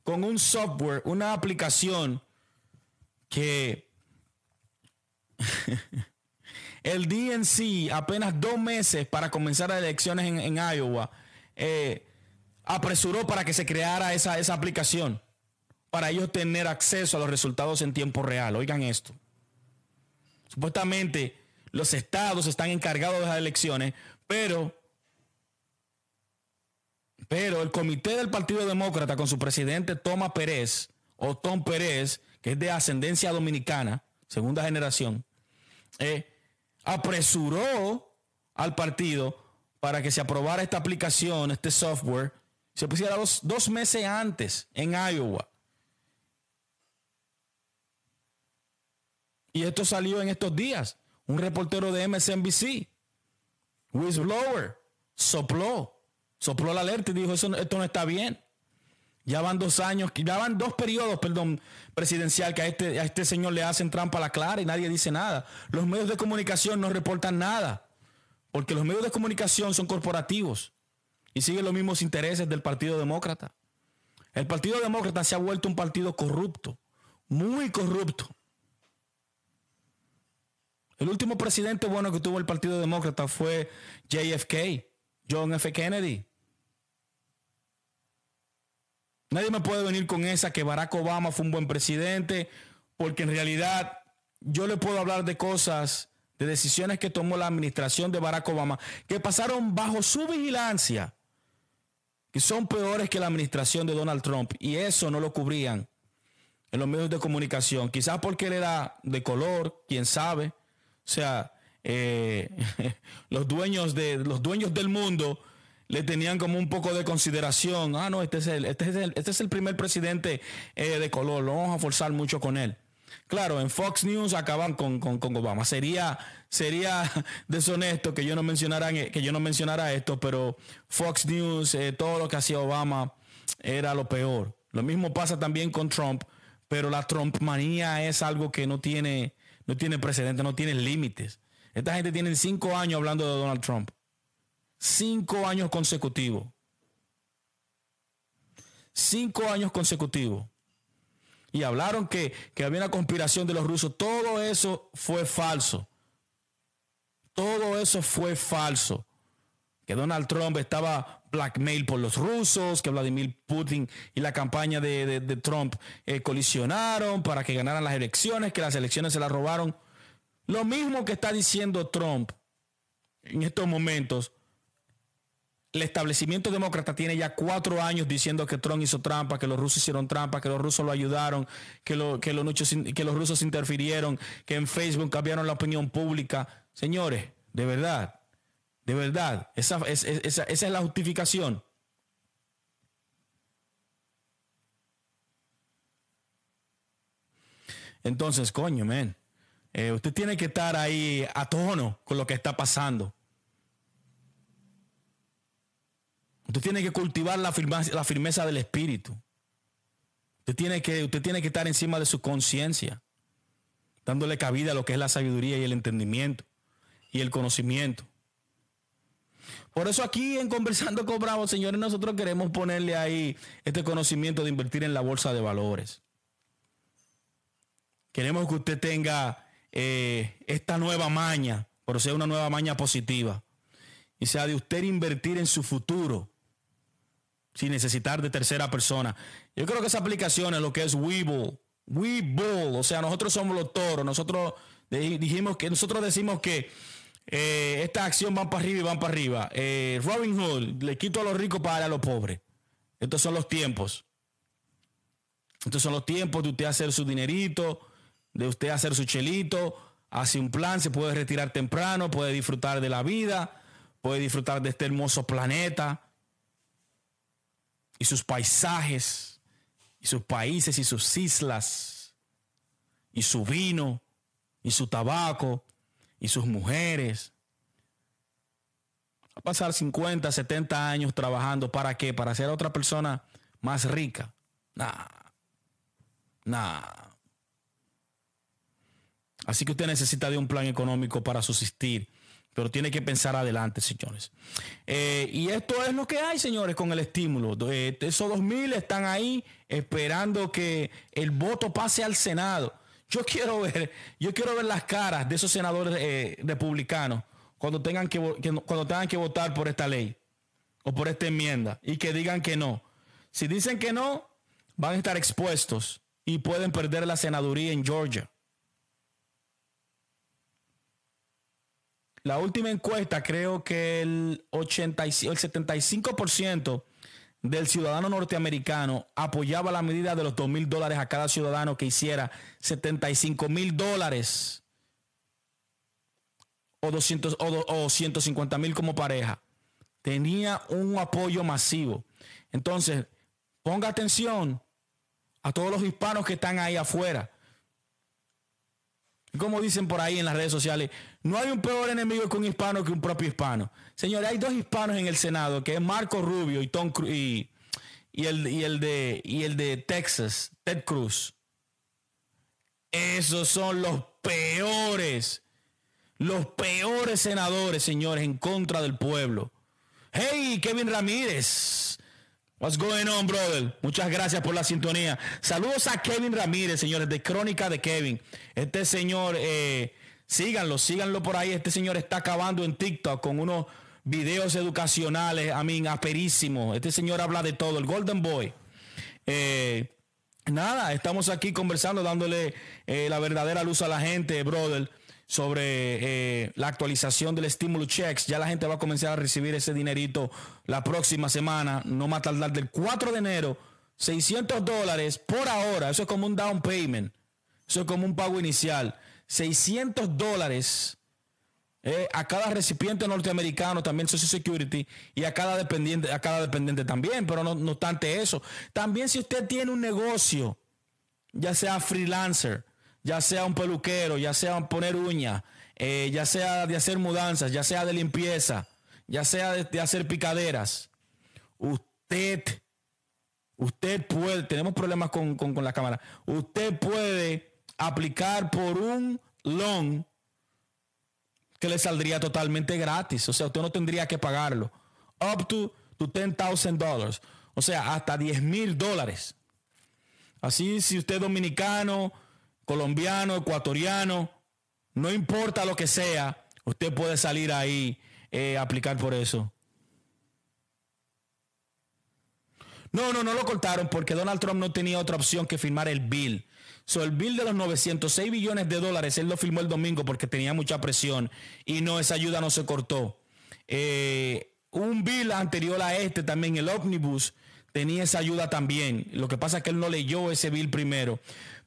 con un software, una aplicación que el DNC, apenas dos meses para comenzar las elecciones en, Iowa, eh, apresuró para que se creara esa, esa aplicación, para ellos tener acceso a los resultados en tiempo real. Oigan esto. Supuestamente los estados están encargados de las elecciones, pero pero el comité del Partido Demócrata con su presidente Toma Pérez, o Tom Pérez, que es de ascendencia dominicana, segunda generación, eh, apresuró al partido para que se aprobara esta aplicación, este software, se pusiera dos, dos meses antes en Iowa. Y esto salió en estos días. Un reportero de MSNBC, whistleblower, sopló sopló la alerta y dijo, Eso, esto no está bien. Ya van dos años, ya van dos periodos, perdón, presidencial que a este, a este señor le hacen trampa a la clara y nadie dice nada. Los medios de comunicación no reportan nada, porque los medios de comunicación son corporativos y siguen los mismos intereses del Partido Demócrata. El Partido Demócrata se ha vuelto un partido corrupto, muy corrupto. El último presidente bueno que tuvo el Partido Demócrata fue JFK, John F. Kennedy. Nadie me puede venir con esa que Barack Obama fue un buen presidente, porque en realidad yo le puedo hablar de cosas, de decisiones que tomó la administración de Barack Obama, que pasaron bajo su vigilancia, que son peores que la administración de Donald Trump, y eso no lo cubrían en los medios de comunicación, quizás porque él era de color, quién sabe. O sea, eh, los dueños de los dueños del mundo le tenían como un poco de consideración. Ah, no, este es el, este es el, este es el primer presidente eh, de color, lo vamos a forzar mucho con él. Claro, en Fox News acaban con, Obama. Sería, sería deshonesto que yo no mencionara, que yo no mencionara esto, pero Fox News, eh, todo lo que hacía Obama era lo peor. Lo mismo pasa también con Trump, pero la Trump manía es algo que no tiene, no tiene precedente, no tiene límites. Esta gente tiene cinco años hablando de Donald Trump. Cinco años consecutivos. Cinco años consecutivos. Y hablaron que, que había una conspiración de los rusos. Todo eso fue falso. Todo eso fue falso. Que Donald Trump estaba blackmail por los rusos, que Vladimir Putin y la campaña de, Trump eh, colisionaron para que ganaran las elecciones, que las elecciones se las robaron. Lo mismo que está diciendo Trump en estos momentos el establecimiento demócrata tiene ya cuatro años diciendo que Trump hizo trampa, que los rusos hicieron trampa, que los rusos lo ayudaron, que, los, rusos interfirieron, que en Facebook cambiaron la opinión pública. Señores, de verdad, de verdad, esa, es la justificación. Entonces, coño, men, eh, usted tiene que estar ahí a tono con lo que está pasando. Usted tiene que cultivar la firmeza, la firmeza del espíritu. Usted tiene, que, usted tiene que estar encima de su conciencia, dándole cabida a lo que es la sabiduría y el entendimiento y el conocimiento. Por eso aquí en Conversando con Bravo, señores, nosotros queremos ponerle ahí este conocimiento de invertir en la bolsa de valores. Queremos que usted tenga eh, esta nueva maña, pero sea una nueva maña positiva. Y sea de usted invertir en su futuro sin necesitar de tercera persona. Yo creo que esa aplicación es lo que es Webull. O sea, nosotros somos los toros. Nosotros dijimos que nosotros decimos que eh, esta acción van para arriba y van para arriba. Eh, Robin Hood, le quito a los ricos para a los pobres. Estos son los tiempos. Estos son los tiempos de usted hacer su dinerito, de usted hacer su chelito, hace un plan, se puede retirar temprano, puede disfrutar de la vida, puede disfrutar de este hermoso planeta y sus paisajes, y sus países y sus islas, y su vino, y su tabaco, y sus mujeres. Va a pasar 50, 70 años trabajando para qué? Para ser otra persona más rica. Nah. Nah. Así que usted necesita de un plan económico para subsistir pero tiene que pensar adelante, señores. Eh, y esto es lo que hay, señores, con el estímulo. Eh, esos dos mil están ahí esperando que el voto pase al Senado. Yo quiero ver, yo quiero ver las caras de esos senadores eh, republicanos cuando tengan que, cuando tengan que votar por esta ley o por esta enmienda y que digan que no. Si dicen que no, van a estar expuestos y pueden perder la senaduría en Georgia. La última encuesta, creo que el, 80, el 75% del ciudadano norteamericano apoyaba la medida de los 2 mil dólares a cada ciudadano que hiciera 75 mil dólares o, 200, o 150 mil como pareja. Tenía un apoyo masivo. Entonces, ponga atención a todos los hispanos que están ahí afuera como dicen por ahí en las redes sociales, no hay un peor enemigo que un hispano que un propio hispano. Señores, hay dos hispanos en el Senado, que es Marco Rubio y Tom y, el, de Texas, Ted Cruz. Esos son los peores, los peores senadores, señores, en contra del pueblo. Hey, Kevin Ramírez. What's going on, brother? Muchas gracias por la sintonía. Saludos a Kevin Ramírez, señores, de Crónica de Kevin. Este señor, eh, síganlo, síganlo por ahí. Este señor está acabando en TikTok con unos videos educacionales, a mí, asperísimos. Este señor habla de todo, el Golden Boy. Eh, nada, estamos aquí conversando, dándole eh, la verdadera luz a la gente, brother, sobre eh, la actualización del stimulus checks. Ya la gente va a comenzar a recibir ese dinerito la próxima semana, no más tardar del 4 de enero, 600 dólares por ahora. Eso es como un down payment, eso es como un pago inicial. 600 dólares eh, a cada recipiente norteamericano también Social Security y a cada dependiente, a cada dependiente también, pero no, no obstante eso. También si usted tiene un negocio, ya sea freelancer, ya sea un peluquero, ya sea poner uñas, eh, ya sea de hacer mudanzas, ya sea de limpieza, ya sea de, hacer picaderas, usted, usted puede, tenemos problemas con, con la cámara, usted puede aplicar por un loan que le saldría totalmente gratis. O sea, usted no tendría que pagarlo. Up to, to $10,000. O sea, hasta 10 mil dólares. Así, si usted es dominicano, colombiano, ecuatoriano, no importa lo que sea, usted puede salir ahí eh, aplicar por eso. No, no, no lo cortaron porque Donald Trump no tenía otra opción que firmar el bill. So, el bill de los 906 billones de dólares, él lo firmó el domingo porque tenía mucha presión y no, esa ayuda no se cortó. Eh, un bill anterior a este también, el Omnibus, tenía esa ayuda también. Lo que pasa es que él no leyó ese bill primero.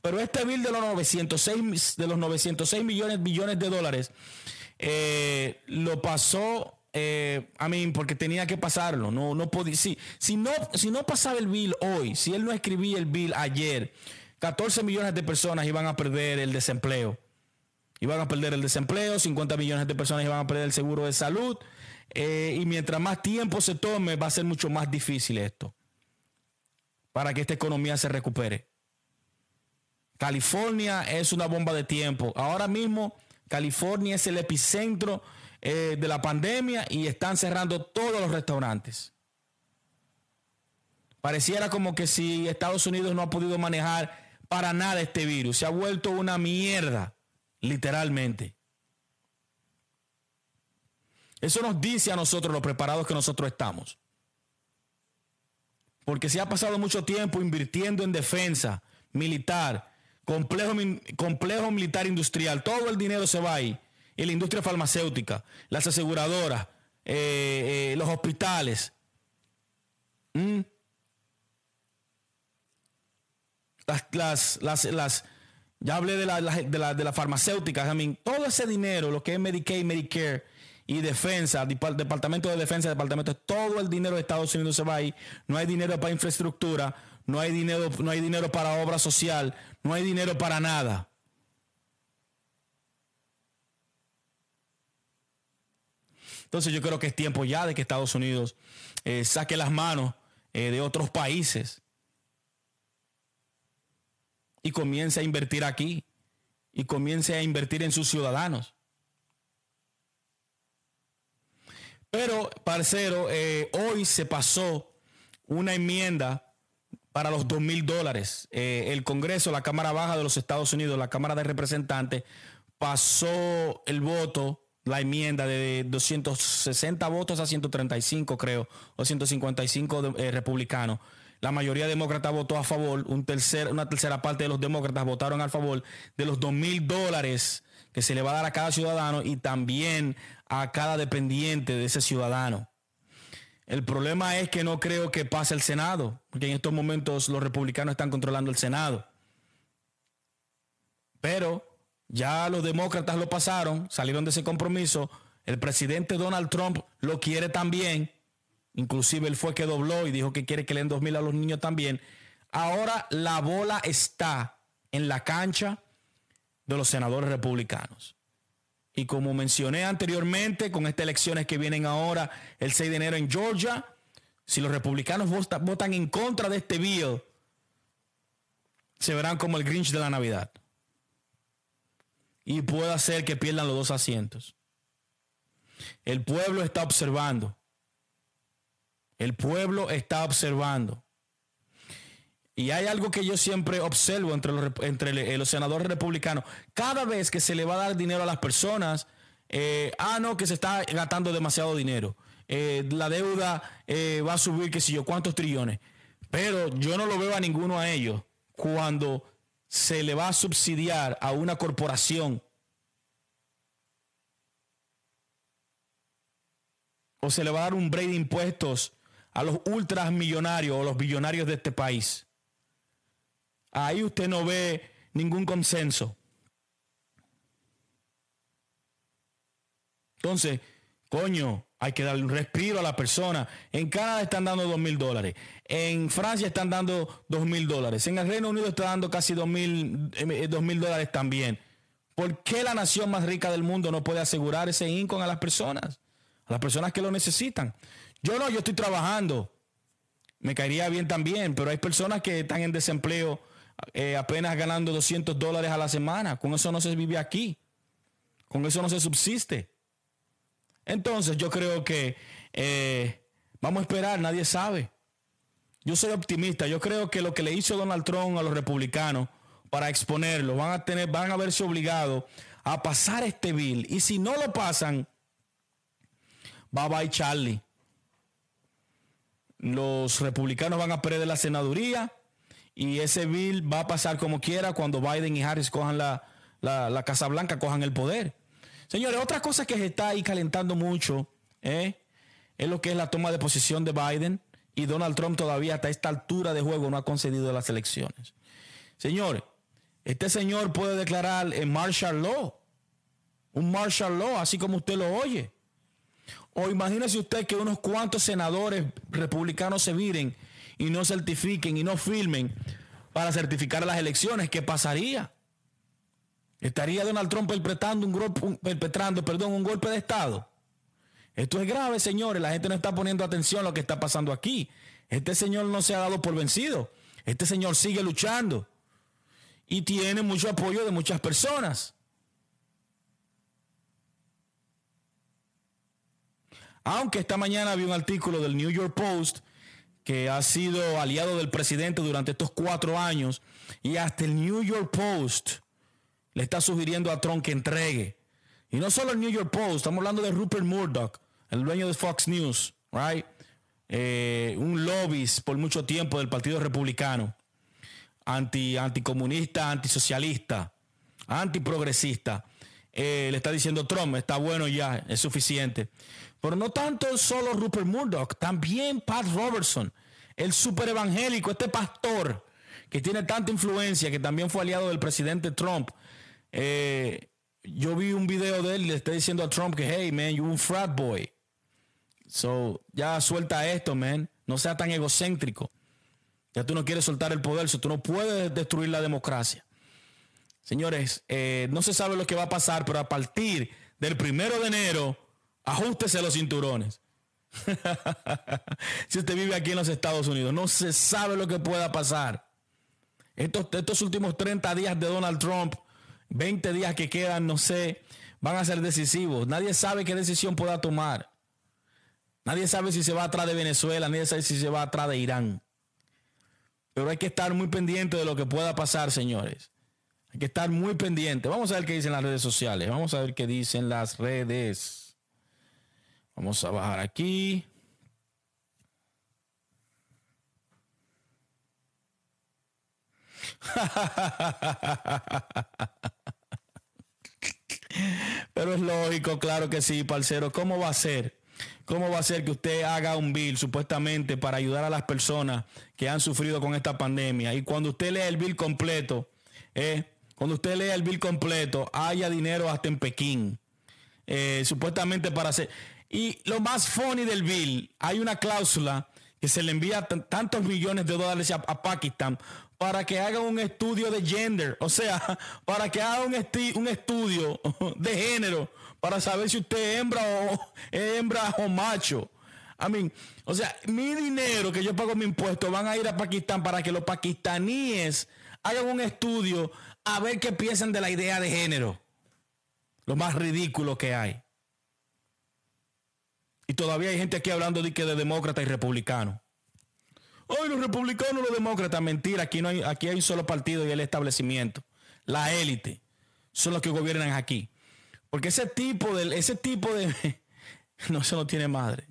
Pero este bill de los 906, de los 906 millones, billones de dólares eh, lo pasó eh, a mí porque tenía que pasarlo. No, no podía. Si, si, no, si no pasaba el bill hoy, si él no escribía el bill ayer, 14 millones de personas iban a perder el desempleo. Iban a perder el desempleo, 50 millones de personas iban a perder el seguro de salud. Eh, y mientras más tiempo se tome, va a ser mucho más difícil esto para que esta economía se recupere. California es una bomba de tiempo. Ahora mismo, California es el epicentro eh, de la pandemia y están cerrando todos los restaurantes. Pareciera como que si Estados Unidos no ha podido manejar para nada este virus. Se ha vuelto una mierda, literalmente. Eso nos dice a nosotros lo preparados que nosotros estamos. Porque se ha pasado mucho tiempo invirtiendo en defensa militar, complejo, complejo militar industrial. Todo el dinero se va ahí. En la industria farmacéutica, las aseguradoras, eh, eh, los hospitales. ¿Mm? las, las, las, ya hablé de, la, de, la, de las farmacéuticas, todo ese dinero, lo que es Medicaid, Medicare y defensa, departamento de defensa, departamento, todo el dinero de Estados Unidos se va ahí, no hay dinero para infraestructura, no hay dinero, no hay dinero para obra social, no hay dinero para nada. Entonces yo creo que es tiempo ya de que Estados Unidos eh, saque las manos eh, de otros países y comience a invertir aquí y comience a invertir en sus ciudadanos. Pero, parcero, eh, hoy se pasó una enmienda para los dos mil dólares. Eh, el Congreso, la Cámara Baja de los Estados Unidos, la Cámara de Representantes, pasó el voto, la enmienda de 260 votos a 135, creo, o 155 eh, republicanos la mayoría demócrata votó a favor, un tercer, una tercera parte de los demócratas votaron a favor de los dos mil dólares que se le va a dar a cada ciudadano y también a cada dependiente de ese ciudadano. El problema es que no creo que pase el Senado, porque en estos momentos los republicanos están controlando el Senado. Pero ya los demócratas lo pasaron, salieron de ese compromiso. El presidente Donald Trump lo quiere también. Inclusive él fue que dobló y dijo que quiere que le den dos mil a los niños también. Ahora la bola está en la cancha de los senadores republicanos. Y como mencioné anteriormente, con estas elecciones que vienen ahora el 6 de enero en Georgia, si los republicanos votan en contra de este bill, se verán como el Grinch de la Navidad. Y puede hacer que pierdan los dos asientos. El pueblo está observando. El pueblo está observando. Y hay algo que yo siempre observo entre los, entre los senadores republicanos. Cada vez que se le va a dar dinero a las personas, eh, ah, no, que se está gastando demasiado dinero. Eh, la deuda eh, va a subir, qué sé yo, cuántos trillones. Pero yo no lo veo a ninguno a ellos cuando se le va a subsidiar a una corporación o se le va a dar un break de impuestos a los ultramillonarios o los billonarios de este país. Ahí usted no ve ningún consenso. Entonces, coño, hay que darle un respiro a la persona. En Canadá están dando dos mil dólares. En Francia están dando dos mil dólares. En el Reino Unido está dando casi dos mil, eh, dos mil dólares también. ¿Por qué la nación más rica del mundo no puede asegurar ese income a las personas? A las personas que lo necesitan. Yo no, yo estoy trabajando. Me caería bien también, pero hay personas que están en desempleo eh, apenas ganando 200 dólares a la semana. Con eso no se vive aquí. Con eso no se subsiste. Entonces yo creo que eh, vamos a esperar, nadie sabe. Yo soy optimista. Yo creo que lo que le hizo Donald Trump a los republicanos para exponerlo, van a tener, van a verse obligados a pasar este bill. Y si no lo pasan, bye bye Charlie. Los republicanos van a perder la senaduría y ese bill va a pasar como quiera cuando Biden y Harris cojan la, la, Casa Blanca, cojan el poder. Señores, otra cosa que se está ahí calentando mucho ¿eh? es lo que es la toma de posición de Biden y Donald Trump todavía hasta esta altura de juego no ha concedido las elecciones. Señores, este señor puede declarar en martial law, un martial law, así como usted lo oye. O imagínese usted que unos cuantos senadores republicanos se viren y no certifiquen y no firmen para certificar las elecciones, ¿qué pasaría? ¿Estaría Donald Trump perpetrando un, perpetrando, perdón, un golpe de Estado? Esto es grave, señores. La gente no está poniendo atención a lo que está pasando aquí. Este señor no se ha dado por vencido. Este señor sigue luchando. Y tiene mucho apoyo de muchas personas. Aunque esta mañana había un artículo del New York Post que ha sido aliado del presidente durante estos cuatro años, y hasta el New York Post le está sugiriendo a Trump que entregue. Y no solo el New York Post, estamos hablando de Rupert Murdoch, el dueño de Fox News, right? Eh, un lobbyist por mucho tiempo del Partido Republicano, anti, anticomunista, antisocialista, antiprogresista. Eh, le está diciendo Trump, está bueno ya, es suficiente. Pero no tanto solo Rupert Murdoch, también Pat Robertson, el super evangélico, este pastor que tiene tanta influencia, que también fue aliado del presidente Trump. Eh, yo vi un video de él le está diciendo a Trump que, hey, man, you're un frat boy. So, ya suelta esto, man. No sea tan egocéntrico. Ya tú no quieres soltar el poder, so tú no puedes destruir la democracia. Señores, eh, no se sabe lo que va a pasar, pero a partir del primero de enero, Ajústese los cinturones. si usted vive aquí en los Estados Unidos, no se sabe lo que pueda pasar. Estos, estos últimos 30 días de Donald Trump, 20 días que quedan, no sé, van a ser decisivos. Nadie sabe qué decisión pueda tomar. Nadie sabe si se va atrás de Venezuela, nadie sabe si se va atrás de Irán. Pero hay que estar muy pendiente de lo que pueda pasar, señores. Hay que estar muy pendiente. Vamos a ver qué dicen las redes sociales. Vamos a ver qué dicen las redes. Vamos a bajar aquí. Pero es lógico, claro que sí, parcero. ¿Cómo va a ser? ¿Cómo va a ser que usted haga un bill supuestamente para ayudar a las personas que han sufrido con esta pandemia? Y cuando usted lea el bill completo, eh, cuando usted lea el bill completo, haya dinero hasta en Pekín. Eh, supuestamente para hacer... Y lo más funny del bill, hay una cláusula que se le envía tantos millones de dólares a, Pakistán para que haga un estudio de gender, o sea, para que haga un, un estudio de género para saber si usted es hembra o hembra o macho. I mean, o sea, mi dinero que yo pago mi impuesto van a ir a Pakistán para que los pakistaníes hagan un estudio a ver qué piensan de la idea de género. Lo más ridículo que hay. Y todavía hay gente aquí hablando de que de demócrata y republicano. Ay, los republicanos, los demócratas, mentira, aquí no hay, aquí hay un solo partido y el establecimiento. La élite son los que gobiernan aquí. Porque ese tipo de, ese tipo de, no, se no tiene madre.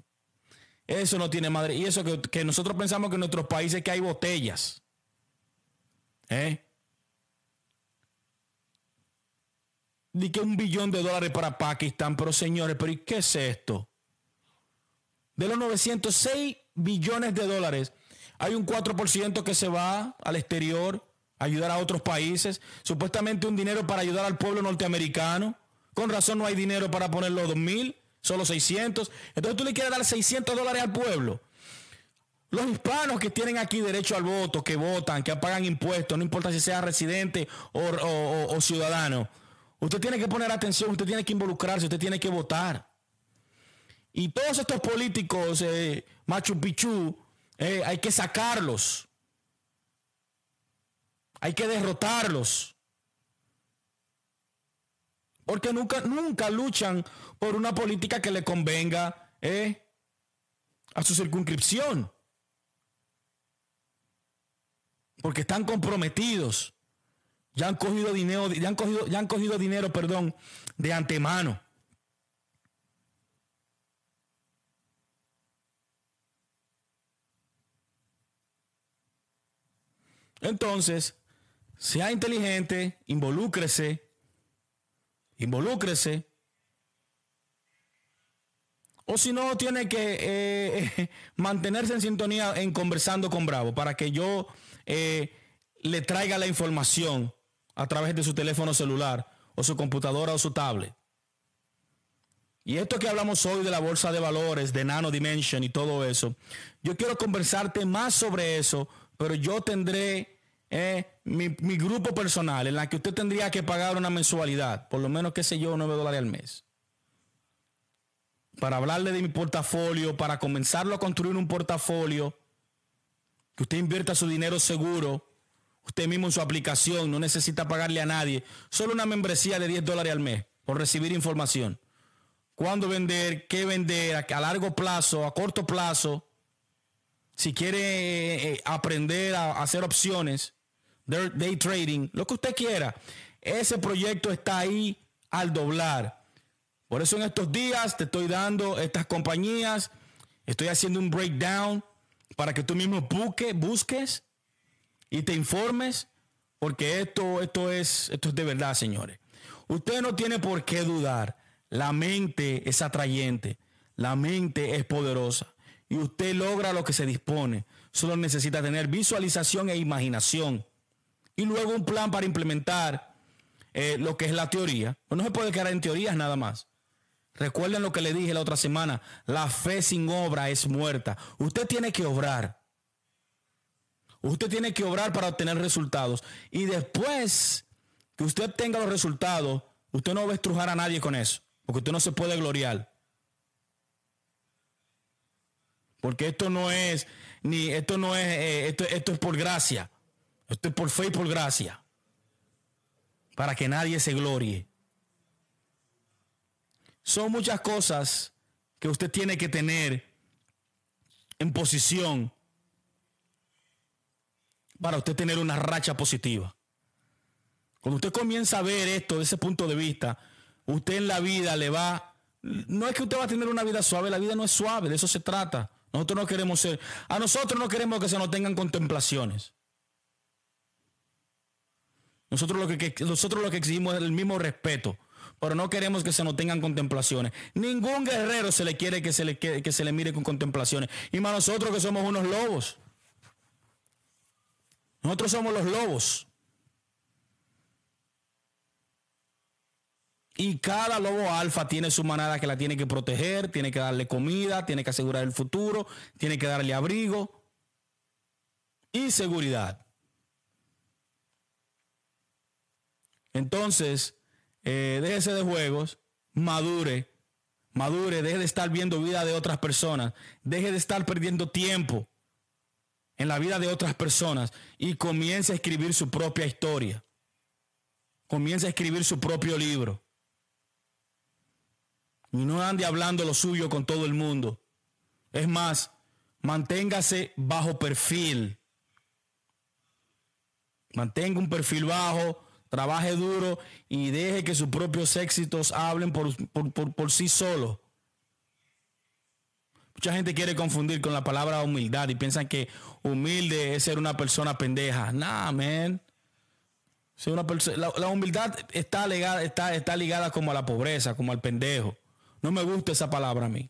Eso no tiene madre. Y eso que, que nosotros pensamos que en nuestros países que hay botellas. ¿Eh? Di que un billón de dólares para Pakistán, pero señores, pero ¿y qué es esto? De los 906 billones de dólares, hay un 4% que se va al exterior a ayudar a otros países. Supuestamente un dinero para ayudar al pueblo norteamericano. Con razón no hay dinero para poner los 2.000, solo 600. Entonces tú le quieres dar 600 dólares al pueblo. Los hispanos que tienen aquí derecho al voto, que votan, que pagan impuestos, no importa si sea residente o ciudadano Usted tiene que poner atención, usted tiene que involucrarse, usted tiene que votar. Y todos estos políticos, eh, Machu Picchu, eh, hay que sacarlos. Hay que derrotarlos. Porque nunca, nunca luchan por una política que le convenga eh, a su circunscripción. Porque están comprometidos ya han cogido dinero, ya han cogido, ya han cogido dinero, perdón, de antemano. Entonces, sea inteligente, involúcrese, involúcrese. O si no, tiene que eh, mantenerse en sintonía en conversando con Bravo para que yo eh, le traiga la información a través de su teléfono celular o su computadora o su tablet. Y esto que hablamos hoy de la bolsa de valores, de Nano Dimension y todo eso, yo quiero conversarte más sobre eso, pero yo tendré eh, mi, grupo personal en la que usted tendría que pagar una mensualidad, por lo menos, qué sé yo, 9 dólares al mes. Para hablarle de mi portafolio, para comenzarlo a construir un portafolio, que usted invierta su dinero seguro usted mismo en su aplicación, no necesita pagarle a nadie, solo una membresía de 10 dólares al mes por recibir información. Cuándo vender, qué vender, a, largo plazo, a corto plazo. Si quiere eh, eh, aprender a, hacer opciones, day trading, lo que usted quiera. Ese proyecto está ahí al doblar. Por eso en estos días te estoy dando estas compañías, estoy haciendo un breakdown para que tú mismo busques y te informes, porque esto, esto, es, esto es de verdad, señores. Usted no tiene por qué dudar. La mente es atrayente, la mente es poderosa y usted logra lo que se dispone. Solo necesita tener visualización e imaginación y luego un plan para implementar eh, lo que es la teoría. Pues no se puede quedar en teorías nada más. Recuerden lo que le dije la otra semana, la fe sin obra es muerta. Usted tiene que obrar. Usted tiene que obrar para obtener resultados. Y después que usted tenga los resultados, usted no va a estrujar a nadie con eso. Porque usted no se puede gloriar. Porque esto no es, ni esto no es, eh, esto, esto es por gracia. Esto es por fe y por gracia. Para que nadie se glorie. Son muchas cosas que usted tiene que tener en posición para usted tener una racha positiva. Cuando usted comienza a ver esto desde ese punto de vista, usted en la vida le va... No es que usted va a tener una vida suave, la vida no es suave, de eso se trata. Nosotros no queremos ser... A nosotros no queremos que se nos tengan contemplaciones. Nosotros lo que, nosotros lo que exigimos es el mismo respeto, pero no queremos que se nos tengan contemplaciones. Ningún guerrero se le quiere que se le, que se le mire con contemplaciones. Y más nosotros que somos unos lobos. Nosotros somos los lobos. Y cada lobo alfa tiene su manada que la tiene que proteger, tiene que darle comida, tiene que asegurar el futuro, tiene que darle abrigo y seguridad. Entonces, eh, déjese de juegos, madure, madure, deje de estar viendo vida de otras personas, deje de estar perdiendo tiempo en la vida de otras personas y comience a escribir su propia historia. Comience a escribir su propio libro. Y no ande hablando lo suyo con todo el mundo. Es más, manténgase bajo perfil. Mantenga un perfil bajo, trabaje duro y deje que sus propios éxitos hablen por, por, por sí solos. Mucha gente quiere confundir con la palabra humildad y piensan que humilde es ser una persona pendeja. Nah, man. una la, la, humildad está ligada, está, está ligada como a la pobreza, como al pendejo. No me gusta esa palabra a mí.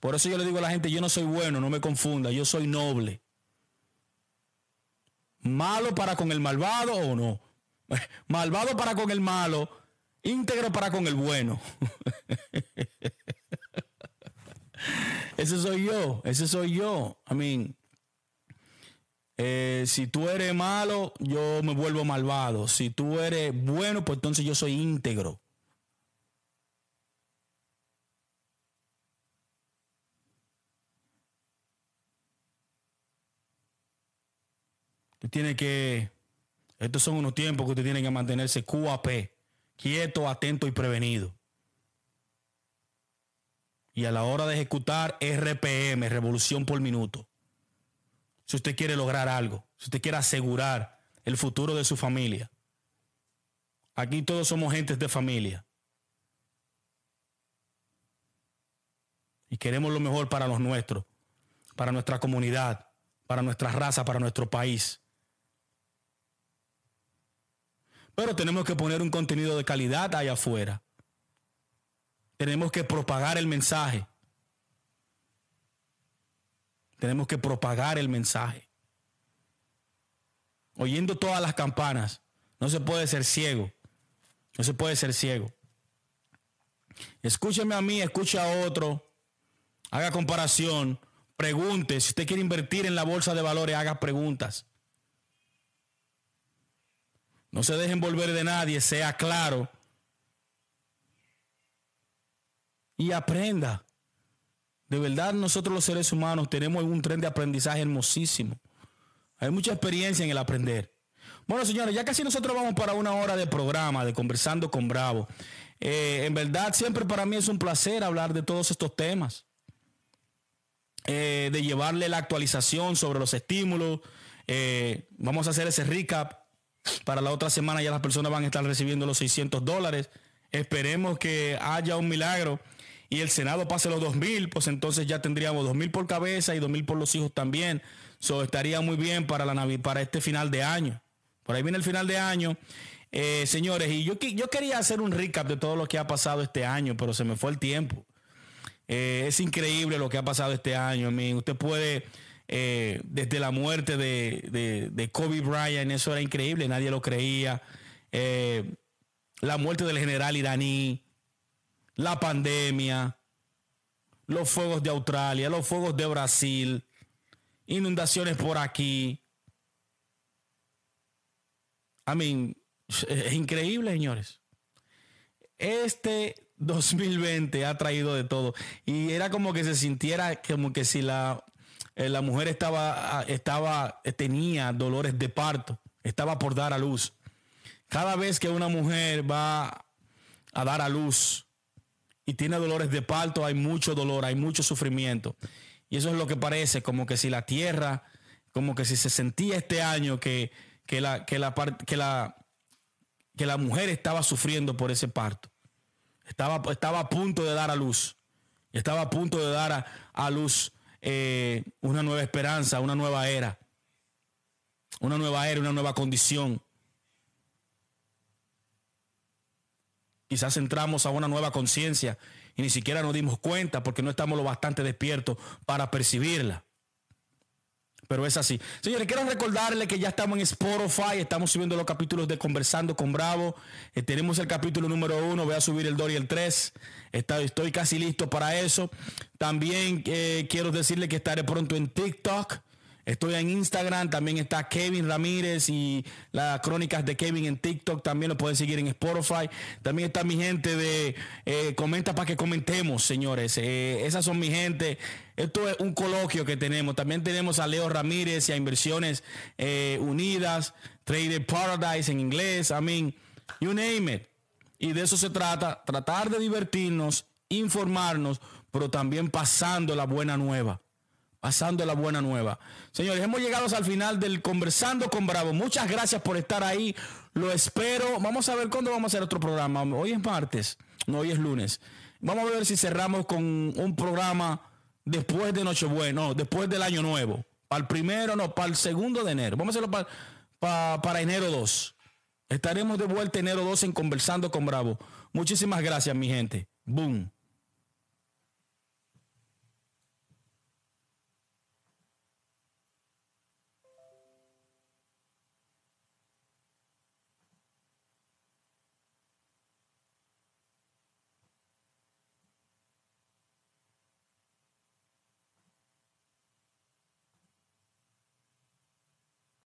Por eso yo le digo a la gente, yo no soy bueno, no me confunda, yo soy noble. Malo para con el malvado o no. Malvado para con el malo, íntegro para con el bueno. ese soy yo, ese soy yo. I mean, eh, si tú eres malo, yo me vuelvo malvado. Si tú eres bueno, pues entonces yo soy íntegro. Tú tienes que, estos son unos tiempos que usted tiene que mantenerse QAP, quieto, atento y prevenido. Y a la hora de ejecutar RPM, revolución por minuto. Si usted quiere lograr algo, si usted quiere asegurar el futuro de su familia. Aquí todos somos gentes de familia. Y queremos lo mejor para los nuestros, para nuestra comunidad, para nuestra raza, para nuestro país. Pero tenemos que poner un contenido de calidad allá afuera. Tenemos que propagar el mensaje. Tenemos que propagar el mensaje. Oyendo todas las campanas, no se puede ser ciego. No se puede ser ciego. Escúcheme a mí, escuche a otro. Haga comparación. Pregunte. Si usted quiere invertir en la bolsa de valores, haga preguntas. No se dejen volver de nadie, sea claro. Y aprenda. De verdad nosotros los seres humanos tenemos un tren de aprendizaje hermosísimo. Hay mucha experiencia en el aprender. Bueno, señores, ya casi nosotros vamos para una hora de programa, de conversando con Bravo. Eh, en verdad, siempre para mí es un placer hablar de todos estos temas. Eh, de llevarle la actualización sobre los estímulos. Eh, vamos a hacer ese recap para la otra semana ya las personas van a estar recibiendo los 600 dólares. Esperemos que haya un milagro y el Senado pase los 2 mil, pues entonces ya tendríamos 2 mil por cabeza y 2 mil por los hijos también. Eso estaría muy bien para, la para este final de año. Por ahí viene el final de año. Eh, señores, y yo, yo quería hacer un recap de todo lo que ha pasado este año, pero se me fue el tiempo. Eh, es increíble lo que ha pasado este año. usted puede eh, desde la muerte de, Kobe Bryant, eso era increíble, nadie lo creía. Eh, la muerte del general iraní, la pandemia, los fuegos de Australia, los fuegos de Brasil, inundaciones por aquí. I mean, es increíble, señores. Este 2020 ha traído de todo. Y era como que se sintiera como que si la eh, la mujer estaba, ah, estaba, eh, tenía dolores de parto, estaba por dar a luz. Cada vez que una mujer va a dar a luz y tiene dolores de parto, hay mucho dolor, hay mucho sufrimiento. Y eso es lo que parece, como que si la tierra, como que si se sentía este año que, que, la, que, la, que, la, que la mujer estaba sufriendo por ese parto. Estaba, estaba a punto de dar a luz. Estaba a punto de dar a, a luz eh, una nueva esperanza, una nueva era. Una nueva era, una nueva condición. Quizás entramos a una nueva conciencia y ni siquiera nos dimos cuenta porque no estamos lo bastante despiertos para percibirla. Pero es así. Señores, quiero recordarle que ya estamos en Spotify, estamos subiendo los capítulos de Conversando con Bravo. Eh, tenemos el capítulo número uno, voy a subir el 2 y el 3. estoy casi listo para eso. También eh, quiero decirle que estaré pronto en TikTok. Estoy en Instagram, también está Kevin Ramírez y las crónicas de Kevin en TikTok, también lo pueden seguir en Spotify. También está mi gente de eh, Comenta para que comentemos, señores. Esas son mi gente. Esto es un coloquio que tenemos. También tenemos a Leo Ramírez y a Inversiones eh, Unidas, Trader Paradise en inglés, I mean, you name it. Y de eso se trata, tratar de divertirnos, informarnos, pero también pasando la buena nueva pasando la buena nueva. Señores, hemos llegado al final del Conversando con Bravo. Muchas gracias por estar ahí. Lo espero. Vamos a ver cuándo vamos a hacer otro programa. Hoy es martes. No, hoy es lunes. Vamos a ver si cerramos con un programa después de Nochebuena, no, después del Año Nuevo. Para el primero, no, para el segundo de enero. Vamos a hacerlo para, para enero 2. Estaremos de vuelta enero 2 en Conversando con Bravo. Muchísimas gracias, mi gente. Boom.